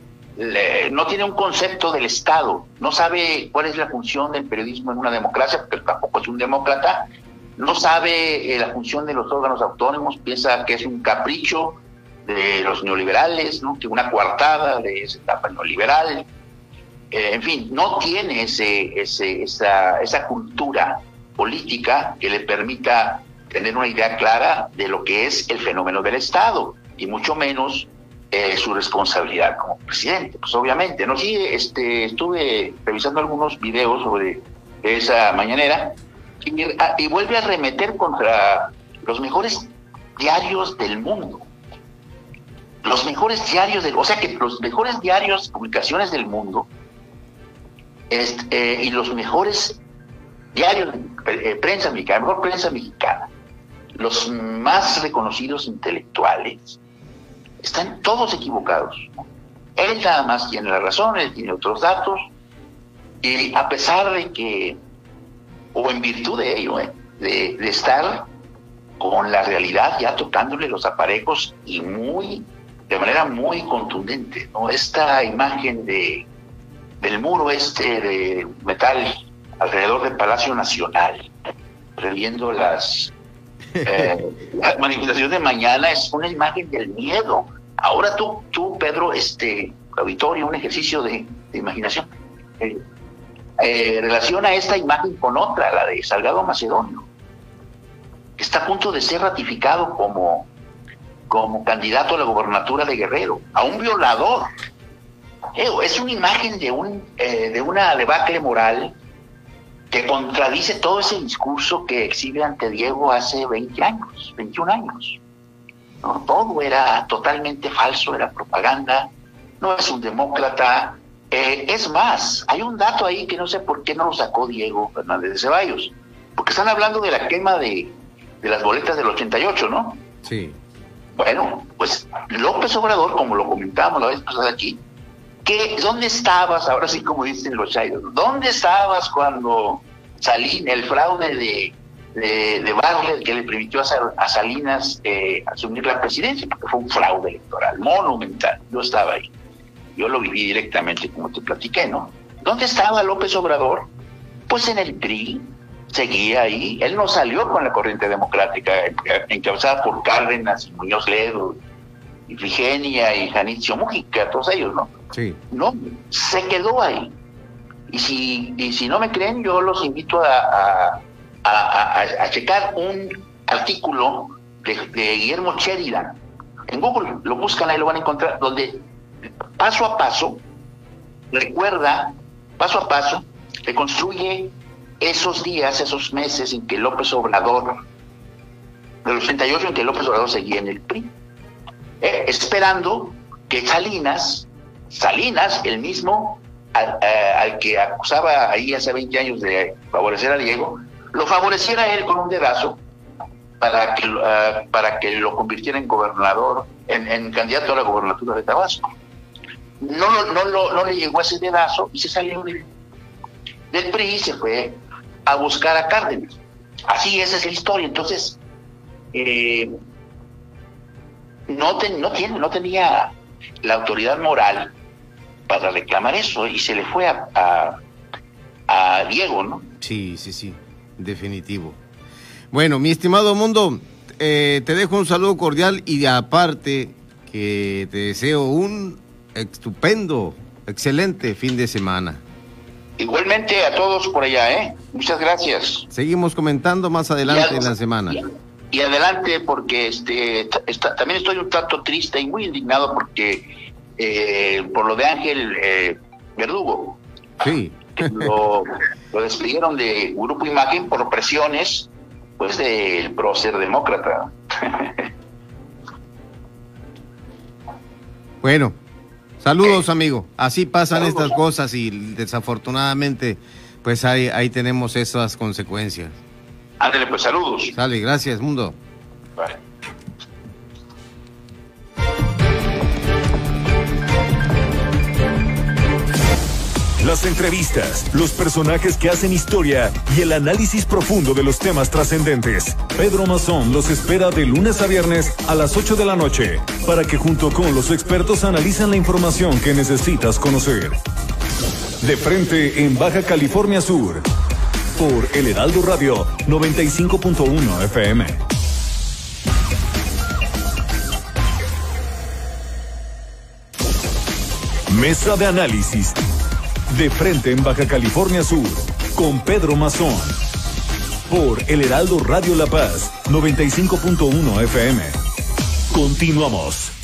no tiene un concepto del Estado, no sabe cuál es la función del periodismo en una democracia, porque tampoco es un demócrata, no sabe eh, la función de los órganos autónomos, piensa que es un capricho de los neoliberales, ¿no? que una coartada de esa etapa neoliberal. Eh, en fin, no tiene ese, ese, esa, esa cultura política que le permita tener una idea clara de lo que es el fenómeno del Estado y mucho menos eh, su responsabilidad como presidente. Pues obviamente, no sí, este, estuve revisando algunos videos sobre esa mañanera y, ah, y vuelve a remeter contra los mejores diarios del mundo. Los mejores diarios del, o sea que los mejores diarios, publicaciones del mundo, este, y los mejores diarios, eh, prensa mexicana, mejor prensa mexicana, los más reconocidos intelectuales, están todos equivocados. Él nada más tiene la razón, él tiene otros datos, y a pesar de que, o en virtud de ello, ¿eh? de, de, estar con la realidad ya tocándole los aparejos y muy, de manera muy contundente. Esta imagen de, del muro este de metal alrededor del Palacio Nacional, previendo las eh, la manifestación de mañana es una imagen del miedo. Ahora tú, tú Pedro, este auditorio, un ejercicio de, imaginación. Eh, eh, relaciona esta imagen con otra, la de Salgado Macedonio, que está a punto de ser ratificado como, como candidato a la gobernatura de Guerrero, a un violador. es una imagen de, un, de una debacle moral que contradice todo ese discurso que exhibe ante Diego hace 20 años, 21 años. ¿no? Todo era totalmente falso, era propaganda, no es un demócrata. Eh, es más, hay un dato ahí que no sé por qué no lo sacó Diego Fernández de Ceballos, porque están hablando de la quema de, de las boletas del 88, ¿no? Sí. Bueno, pues López Obrador, como lo comentábamos la vez pasada aquí, ¿dónde estabas? Ahora sí, como dicen los chayos, ¿dónde estabas cuando Salinas, el fraude de, de, de que le permitió a, Salinas eh, asumir la presidencia? Porque fue un fraude electoral monumental. Yo estaba ahí. Yo lo viví directamente, como te platiqué, ¿no? ¿Dónde estaba López Obrador? Pues en el PRI, seguía ahí. Él no salió con la corriente democrática encabezada por Cárdenas y Muñoz Ledo, y Figenia y Janicio Mujica, todos ellos, ¿no? Sí. No, se quedó ahí. Y si, y si no me creen, yo los invito a, a, checar un artículo de, Guillermo Sheridan. En Google lo buscan, ahí lo van a encontrar, donde paso a paso recuerda, paso a paso, reconstruye esos días, esos meses en que López Obrador, de los 88 en que López Obrador seguía en el PRI, eh, esperando que Salinas Salinas, el mismo al, que acusaba ahí hace 20 años de favorecer a Diego, lo favoreciera él con un dedazo para que, ah, para que lo convirtiera en gobernador, en, candidato a la gobernatura de Tabasco. No, no, no, le llegó ese dedazo y se salió del, PRI y se fue a buscar a Cárdenas. Así esa es la historia. Entonces, eh, no, no, tiene, no tenía la autoridad moral para reclamar eso y se le fue a, a, Diego, ¿no? Sí, sí, sí, definitivo. Bueno, mi estimado mundo, eh, te dejo un saludo cordial y aparte que te deseo un estupendo, excelente fin de semana. Igualmente a todos por allá, ¿eh? Muchas gracias. Seguimos comentando más adelante en la semana. Y, adelante porque este también estoy un tanto triste y muy indignado porque eh, por lo de Ángel eh, Verdugo. Sí. Lo, despidieron de Grupo Imagen por presiones, pues, del prócer demócrata. bueno, Saludos, amigo. Así pasan estas cosas y desafortunadamente, pues ahí, ahí tenemos esas consecuencias. Ándale, pues saludos. Sale, gracias, mundo. Las entrevistas, los personajes que hacen historia y el análisis profundo de los temas trascendentes. Pedro Mazón los espera de lunes a viernes a las 8 de la noche para que junto con los expertos analicen la información que necesitas conocer. De frente en Baja California Sur por El Heraldo Radio 95.1 FM. Mesa de análisis. De frente en Baja California Sur con Pedro Mazón. Por El Heraldo Radio La Paz 95.1 FM. Continuamos.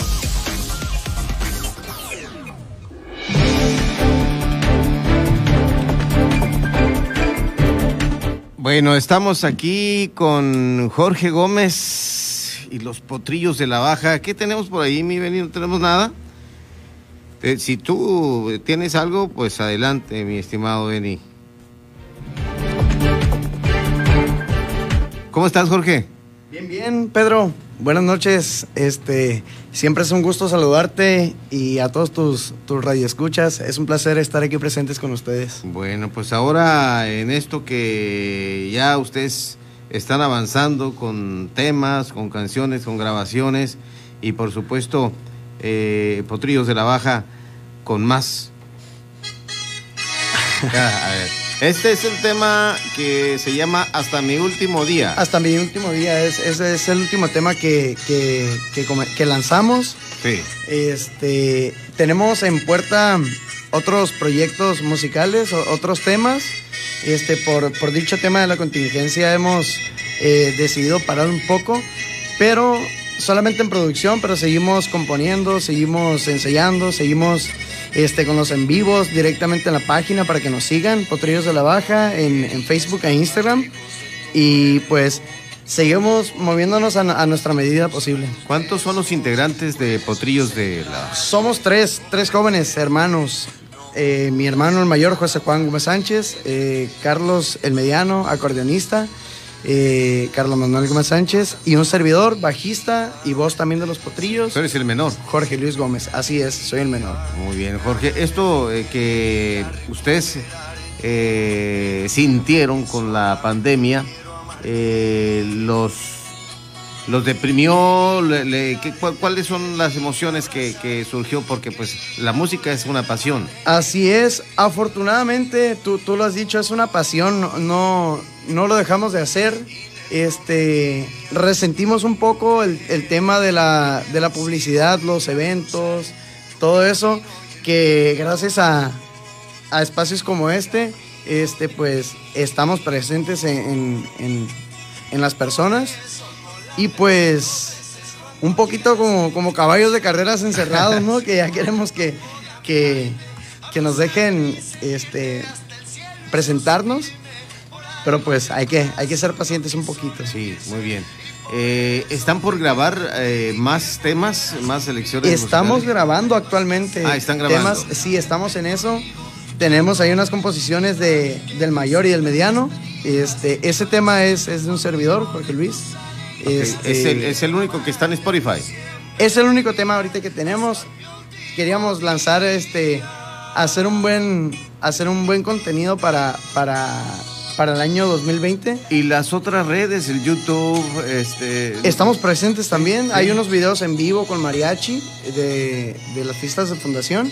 Bueno, estamos aquí con Jorge Gómez y los potrillos de la baja. ¿Qué tenemos por ahí, mi Beni? ¿No tenemos nada? Eh, si tú tienes algo, pues adelante, mi estimado Beni. ¿Cómo estás, Jorge? Bien, bien, Pedro. Buenas noches. Este, siempre es un gusto saludarte y a todos tus, tus radioescuchas. Es un placer estar aquí presentes con ustedes. Bueno, pues ahora en esto que ya ustedes están avanzando con temas, con canciones, con grabaciones y por supuesto eh, Potrillos de la Baja con más. Ya, a ver. Este es el tema que se llama Hasta mi último día. Hasta mi último día, es, ese es el último tema que, que, que, come- que lanzamos. Sí. Este, tenemos en puerta otros proyectos musicales, otros temas. Este, por, por dicho tema de la contingencia hemos eh, decidido parar un poco, pero solamente en producción, pero seguimos componiendo, seguimos ensayando, seguimos este, con los en vivos directamente en la página para que nos sigan, Potrillos de la Baja, en, en Facebook e Instagram. Y pues seguimos moviéndonos a, a nuestra medida posible. ¿Cuántos son los integrantes de Potrillos de la Somos tres, tres jóvenes hermanos. Eh, mi hermano el mayor, José Juan Gómez Sánchez, eh, Carlos el mediano, acordeonista, eh, Carlos Manuel Gómez Sánchez y un servidor, bajista y voz también de los potrillos. Tú eres el menor. Jorge Luis Gómez, así es, soy el menor. Muy bien, Jorge. Esto eh, que ustedes eh, sintieron con la pandemia, eh, los, los deprimió, le- le- ¿qué- cu- ¿cuáles son las emociones que, que surgió? Porque pues la música es una pasión. Así es, afortunadamente, tú, tú lo has dicho, es una pasión, no, no, lo dejamos de hacer. Este, resentimos un poco el, el tema de la, de la publicidad, los eventos, todo eso, que gracias a, a espacios como este, este, pues estamos presentes en, en- en- en las personas y pues un poquito como, como caballos de carreras encerrados, ¿no? que ya queremos que, que, que nos dejen este, presentarnos, pero pues hay que, hay que ser pacientes un poquito. Sí, muy bien. Eh, ¿Están por grabar eh, más temas, más selecciones? Estamos musicales? grabando actualmente. Ah, están grabando. Temas, sí, estamos en eso. Tenemos ahí unas composiciones de, del mayor y del mediano. Este, ese tema es, es de un servidor, Jorge Luis. Ok, Este, es, el, es el único que está en Spotify. es el único tema ahorita que tenemos. Queríamos lanzar este hacer un buen hacer un buen contenido para para para el año 2020. Y las otras redes, el YouTube, este Estamos presentes también. Hay unos videos en vivo con mariachi de, de las fiestas de fundación.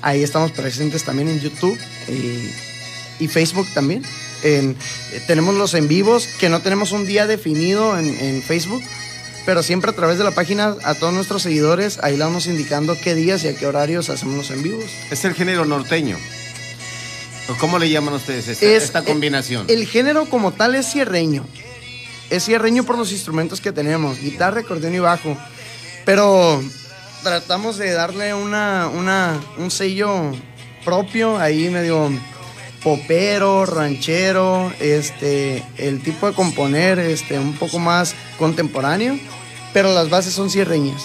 Ahí estamos presentes también en YouTube y, y Facebook también. En- tenemos los en vivos que no tenemos un día definido en, en Facebook, pero siempre a través de la página a todos nuestros seguidores ahí le vamos indicando qué días y a qué horarios hacemos los en vivos. Es el género norteño. ¿O ¿Cómo le llaman ustedes esta, Es- esta combinación? El género como tal es cierreño. Es cierreño por los instrumentos que tenemos, guitarra, acordeón y bajo. Pero tratamos de darle una, una, un sello propio, ahí medio popero, ranchero, este, el tipo de componer, este, un poco más contemporáneo, pero las bases son cierreñas.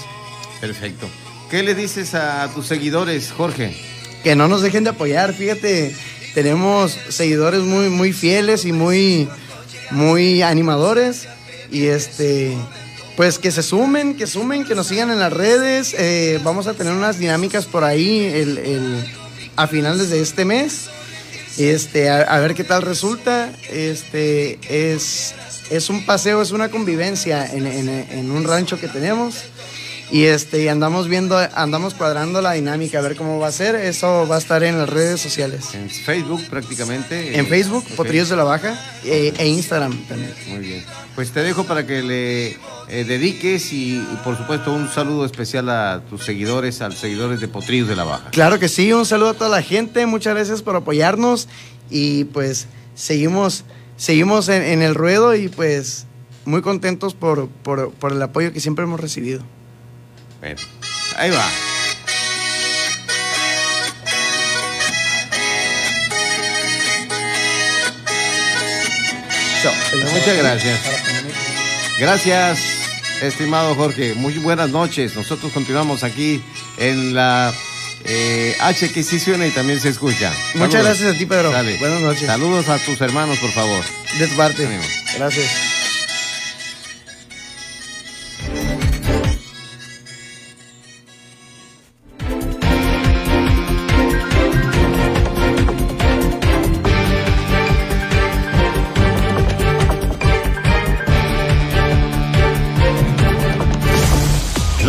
Perfecto. ¿Qué le dices a tus seguidores, Jorge? Que no nos dejen de apoyar, fíjate, tenemos seguidores muy, muy fieles y muy, muy animadores. Y este, pues que se sumen, que sumen, que nos sigan en las redes. Eh, vamos a tener unas dinámicas por ahí el, el, a finales de este mes. Este, a, ver qué tal resulta. Este, es, es un paseo, es una convivencia en, en, en un rancho que tenemos. Y este, andamos viendo, andamos cuadrando la dinámica, a ver cómo va a ser. Eso va a estar en las redes sociales. En Facebook prácticamente. En Facebook, Potrillos de la Baja, e, e, Instagram también. Muy bien. Pues te dejo para que le eh, dediques y, por supuesto un saludo especial a tus seguidores, a los seguidores de Potrillos de la Baja. Claro que sí, un saludo a toda la gente, muchas gracias por apoyarnos y pues seguimos, seguimos en, el ruedo y pues muy contentos por, por, por el apoyo que siempre hemos recibido. Bueno, ahí va. Muchas gracias. Gracias, estimado Jorge. Muy buenas noches. Nosotros continuamos aquí en la eh, H que sí suena y también se escucha. Muchas gracias a ti, Pedro. Buenas noches. Saludos a tus hermanos, por favor. De tu parte. Gracias.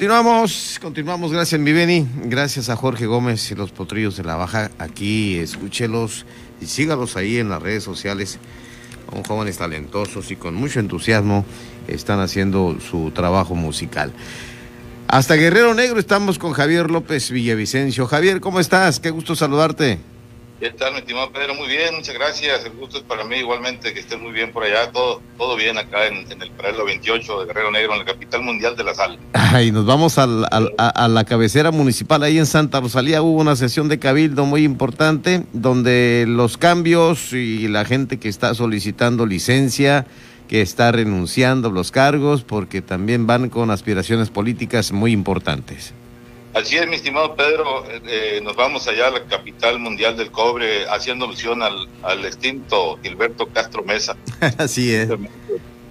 Continuamos, continuamos, gracias mi Beni, gracias a Jorge Gómez y los potrillos de la baja, aquí escúchelos y sígalos ahí en las redes sociales, son jóvenes talentosos y con mucho entusiasmo están haciendo su trabajo musical. Hasta Guerrero Negro estamos con Javier López Villavicencio. Javier, ¿cómo estás? Qué gusto saludarte. ¿Qué tal, mi estimado Pedro? Muy bien, muchas gracias. El gusto es para mí igualmente que estés muy bien por allá. Todo, todo bien acá en, el paralelo 28 de Guerrero Negro, en la capital mundial de la sal. Y nos vamos al, a, la cabecera municipal. Ahí en Santa Rosalía hubo una sesión de cabildo muy importante donde los cambios y la gente que está solicitando licencia, que está renunciando a los cargos, porque también van con aspiraciones políticas muy importantes. Así es, mi estimado Pedro, eh, eh, nos vamos allá a la capital mundial del cobre, haciendo alusión al, al extinto Gilberto Castro Mesa. Así es.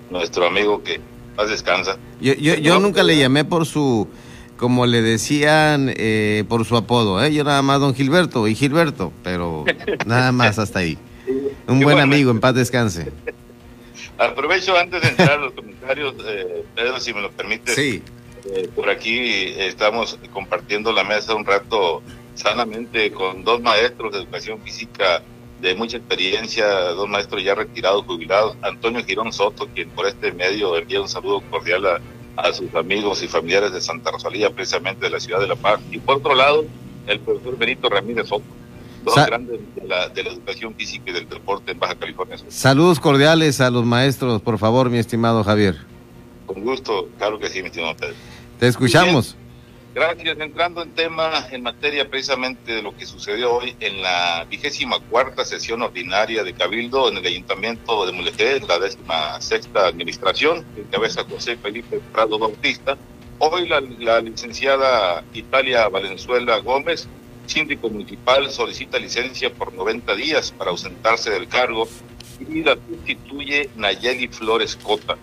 Nuestro amigo que más descansa. Yo, yo, yo nunca le llamé por su, como le decían, eh, por su apodo, ¿eh? Yo nada más don Gilberto y Gilberto, pero nada más hasta ahí. Un buen amigo, en paz descanse. Aprovecho antes de entrar a los comentarios, Pedro, si me lo permite. Sí eh, por aquí estamos compartiendo la mesa un rato sanamente con dos maestros de educación física de mucha experiencia, dos maestros ya retirados, jubilados, Antonio Girón Soto, quien por este medio envía un saludo cordial a, sus amigos y familiares de Santa Rosalía, precisamente de la ciudad de La Paz, y por otro lado, el profesor Benito Ramírez Soto, dos grandes de la, de la, educación física y del deporte en Baja California Saludos cordiales a los maestros, por favor, mi estimado Javier. Con gusto, claro que sí, mi estimado Pedro. Te escuchamos. Gracias. Entrando en tema, en materia precisamente de lo que sucedió hoy en la vigésima cuarta sesión ordinaria de Cabildo en el Ayuntamiento de Mulegé, la décima sexta administración, que encabeza José Felipe Prado Bautista. Hoy la, la licenciada Italia Valenzuela Gómez, síndico municipal, solicita licencia por 90 días para ausentarse del cargo y la sustituye Nayeli Flores Cota.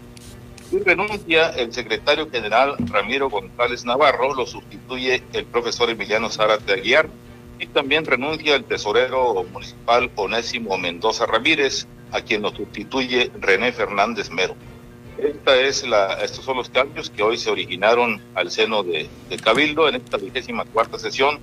Y renuncia el secretario general Ramiro González Navarro, lo sustituye el profesor Emiliano Zárate Aguiar, y también renuncia el tesorero municipal Onésimo Mendoza Ramírez, a quien lo sustituye René Fernández Mero. Esta es la, estos son los cambios que hoy se originaron al seno de, Cabildo en esta vigésima cuarta sesión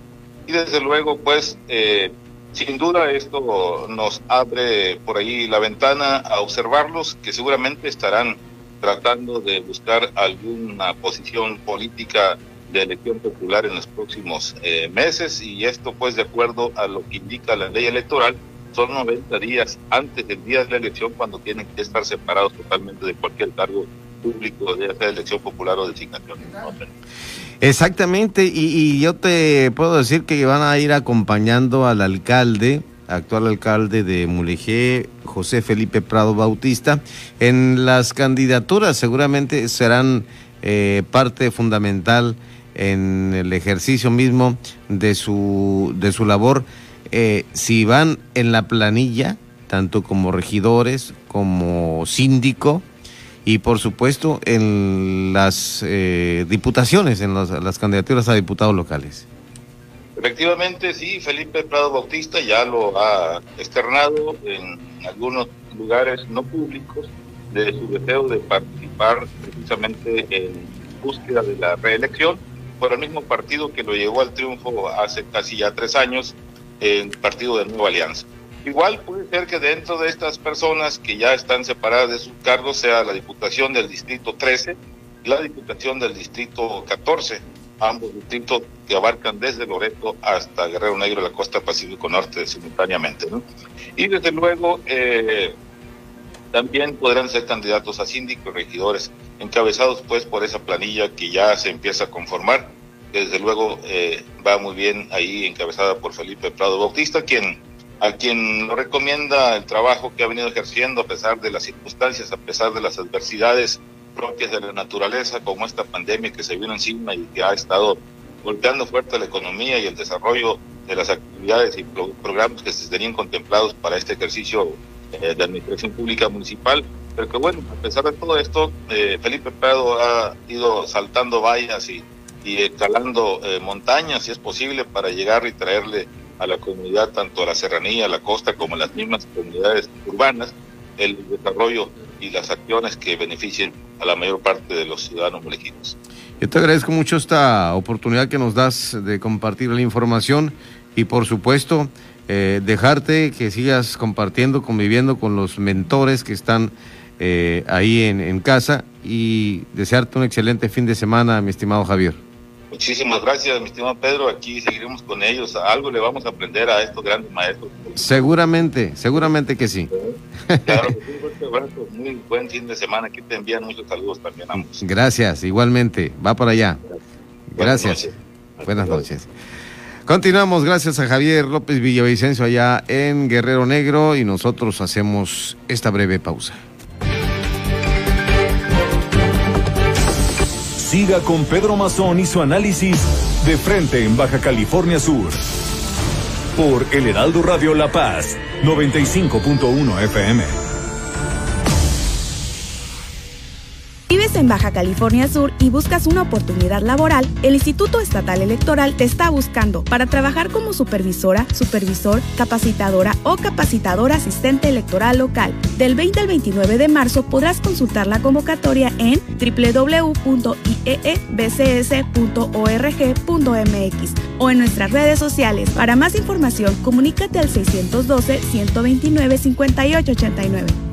y desde luego pues eh, sin duda esto nos abre por ahí la ventana a observarlos que seguramente estarán tratando de buscar alguna posición política de elección popular en los próximos eh, meses y esto pues de acuerdo a lo que indica la ley electoral son 90 días antes del día de la elección cuando tienen que estar separados totalmente de cualquier cargo público, de sea elección popular o designación. Exactamente, y, yo te puedo decir que van a ir acompañando al alcalde, actual alcalde de Mulegé, José Felipe Prado Bautista, en las candidaturas seguramente serán eh, parte fundamental en el ejercicio mismo de su, de su labor. Eh, si van en la planilla, tanto como regidores, como síndico, y por supuesto en las eh, diputaciones, en las, candidaturas a diputados locales. Efectivamente, sí, Felipe Prado Bautista ya lo ha externado en algunos lugares no públicos de su deseo de participar precisamente en búsqueda de la reelección por el mismo partido que lo llevó al triunfo hace casi ya tres años, el partido de Nueva Alianza. Igual puede ser que dentro de estas personas que ya están separadas de sus cargos sea la Diputación del Distrito 13 y la Diputación del Distrito 14, ambos distritos que abarcan desde Loreto hasta Guerrero Negro, la costa Pacífico Norte simultáneamente. Y desde luego eh, también podrán ser candidatos a síndicos y regidores encabezados pues por esa planilla que ya se empieza a conformar. Desde luego eh, va muy bien ahí encabezada por Felipe Prado Bautista, quien a quien lo recomienda el trabajo que ha venido ejerciendo a pesar de las circunstancias, a pesar de las adversidades propias de la naturaleza, como esta pandemia que se vino encima y que ha estado golpeando fuerte la economía y el desarrollo de las actividades y programas que se tenían contemplados para este ejercicio eh, de administración pública municipal. Pero que bueno, a pesar de todo esto, eh, Felipe Prado ha ido saltando vallas y, escalando eh, montañas, si es posible, para llegar y traerle a la comunidad, tanto a la serranía, a la costa, como a las mismas comunidades urbanas, el desarrollo y las acciones que beneficien a la mayor parte de los ciudadanos molequinos. Yo te agradezco mucho esta oportunidad que nos das de compartir la información y por supuesto eh, dejarte que sigas compartiendo, conviviendo con los mentores que están eh, ahí en, casa y desearte un excelente fin de semana, mi estimado Javier. Muchísimas gracias, mi estimado Pedro. Aquí seguiremos con ellos. Algo le vamos a aprender a estos grandes maestros. Seguramente, seguramente que sí. Claro, muy buen fin de semana. Aquí te envían muchos saludos también ambos. Gracias, igualmente. Va para allá. Gracias. Buenas noches. Continuamos, gracias a Javier López Villavicencio allá en Guerrero Negro y nosotros hacemos esta breve pausa. Siga con Pedro Mazón y su análisis de frente en Baja California Sur. Por El Heraldo Radio La Paz, 95.1 FM. Vives en Baja California Sur y buscas una oportunidad laboral, el Instituto Estatal Electoral te está buscando para trabajar como supervisora, supervisor, capacitadora o capacitadora asistente electoral local. Del 20 al 29 de marzo podrás consultar la convocatoria en www.iebcs.org.mx o en nuestras redes sociales. Para más información, comunícate al 612 129 5889.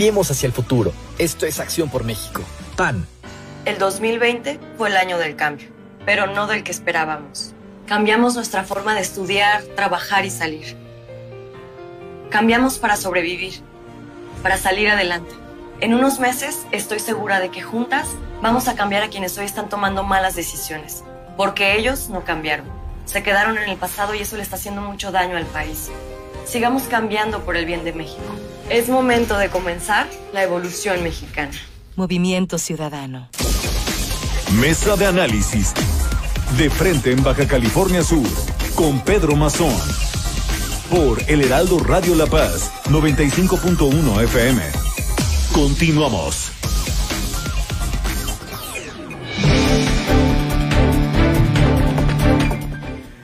Cambiemos hacia el futuro. Esto es Acción por México. PAN. El 2020 fue el año del cambio, pero no del que esperábamos. Cambiamos nuestra forma de estudiar, trabajar y salir. Cambiamos para sobrevivir, para salir adelante. En unos meses estoy segura de que juntas vamos a cambiar a quienes hoy están tomando malas decisiones, porque ellos no cambiaron. Se quedaron en el pasado y eso le está haciendo mucho daño al país. Sigamos cambiando por el bien de México. Es momento de comenzar la evolución mexicana. Movimiento Ciudadano. Mesa de análisis. De frente en Baja California Sur. Con Pedro Mazón. Por El Heraldo Radio La Paz. 95.1 FM. Continuamos.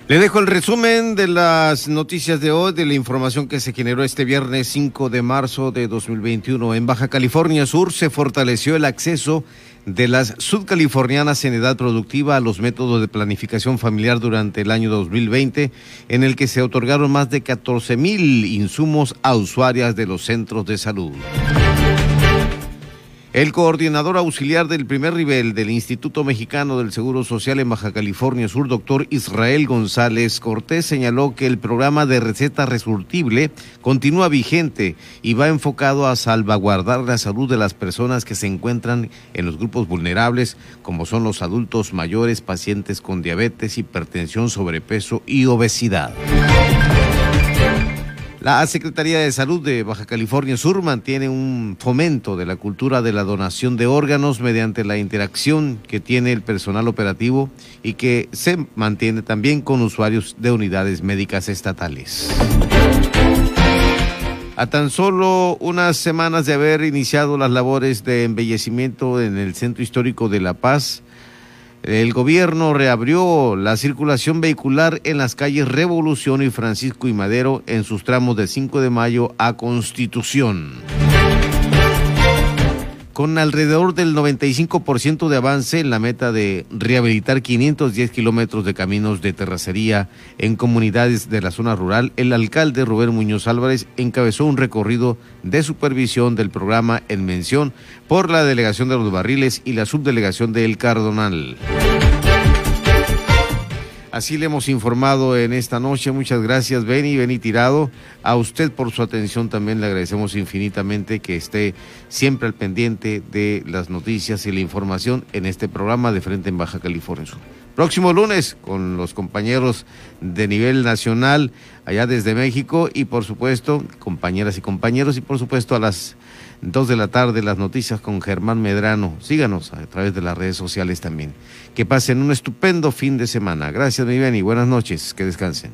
Le dejo el resumen de las noticias de hoy, de la información que se generó este viernes 5 de marzo de 2021. En Baja California Sur se fortaleció el acceso de las sudcalifornianas en edad productiva a los métodos de planificación familiar durante el año 2020, en el que se otorgaron más de 14 mil insumos a usuarias de los centros de salud. El coordinador auxiliar del primer nivel del Instituto Mexicano del Seguro Social en Baja California Sur, doctor Israel González Cortés, señaló que el programa de receta resurtible continúa vigente y va enfocado a salvaguardar la salud de las personas que se encuentran en los grupos vulnerables, como son los adultos mayores, pacientes con diabetes, hipertensión, sobrepeso y obesidad. La Secretaría de Salud de Baja California Sur mantiene un fomento de la cultura de la donación de órganos mediante la interacción que tiene el personal operativo y que se mantiene también con usuarios de unidades médicas estatales. A tan solo unas semanas de haber iniciado las labores de embellecimiento en el Centro Histórico de La Paz, el gobierno reabrió la circulación vehicular en las calles Revolución y Francisco y Madero en sus tramos de 5 de mayo a Constitución. Con alrededor del 95% de avance en la meta de rehabilitar 510 kilómetros de caminos de terracería en comunidades de la zona rural, el alcalde Rubén Muñoz Álvarez encabezó un recorrido de supervisión del programa en mención por la delegación de los barriles y la subdelegación de El Cardonal. Así le hemos informado en esta noche. Muchas gracias, Beni, Beni Tirado. A usted por su atención también le agradecemos infinitamente que esté siempre al pendiente de las noticias y la información en este programa de Frente en Baja California Sur. Próximo lunes con los compañeros de nivel nacional allá desde México y por supuesto compañeras y compañeros y por supuesto a las dos de la tarde las noticias con Germán Medrano. Síganos a través de las redes sociales también. Que pasen un estupendo fin de semana. Gracias, mi y Buenas noches. Que descansen.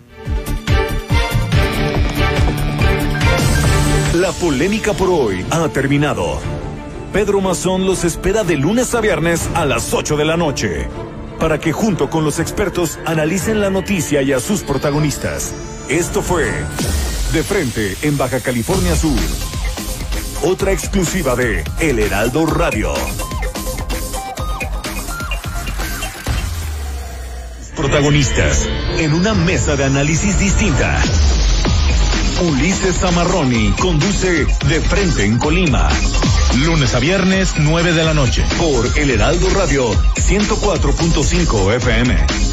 La polémica por hoy ha terminado. Pedro Mazón los espera de lunes a viernes a las 8 de la noche para que junto con los expertos analicen la noticia y a sus protagonistas. Esto fue De Frente en Baja California Sur. Otra exclusiva de El Heraldo Radio. Protagonistas en una mesa de análisis distinta. Ulises Zamarroni conduce De Frente en Colima. Lunes a viernes, 9 de la noche. Por El Heraldo Radio, 104.5 FM.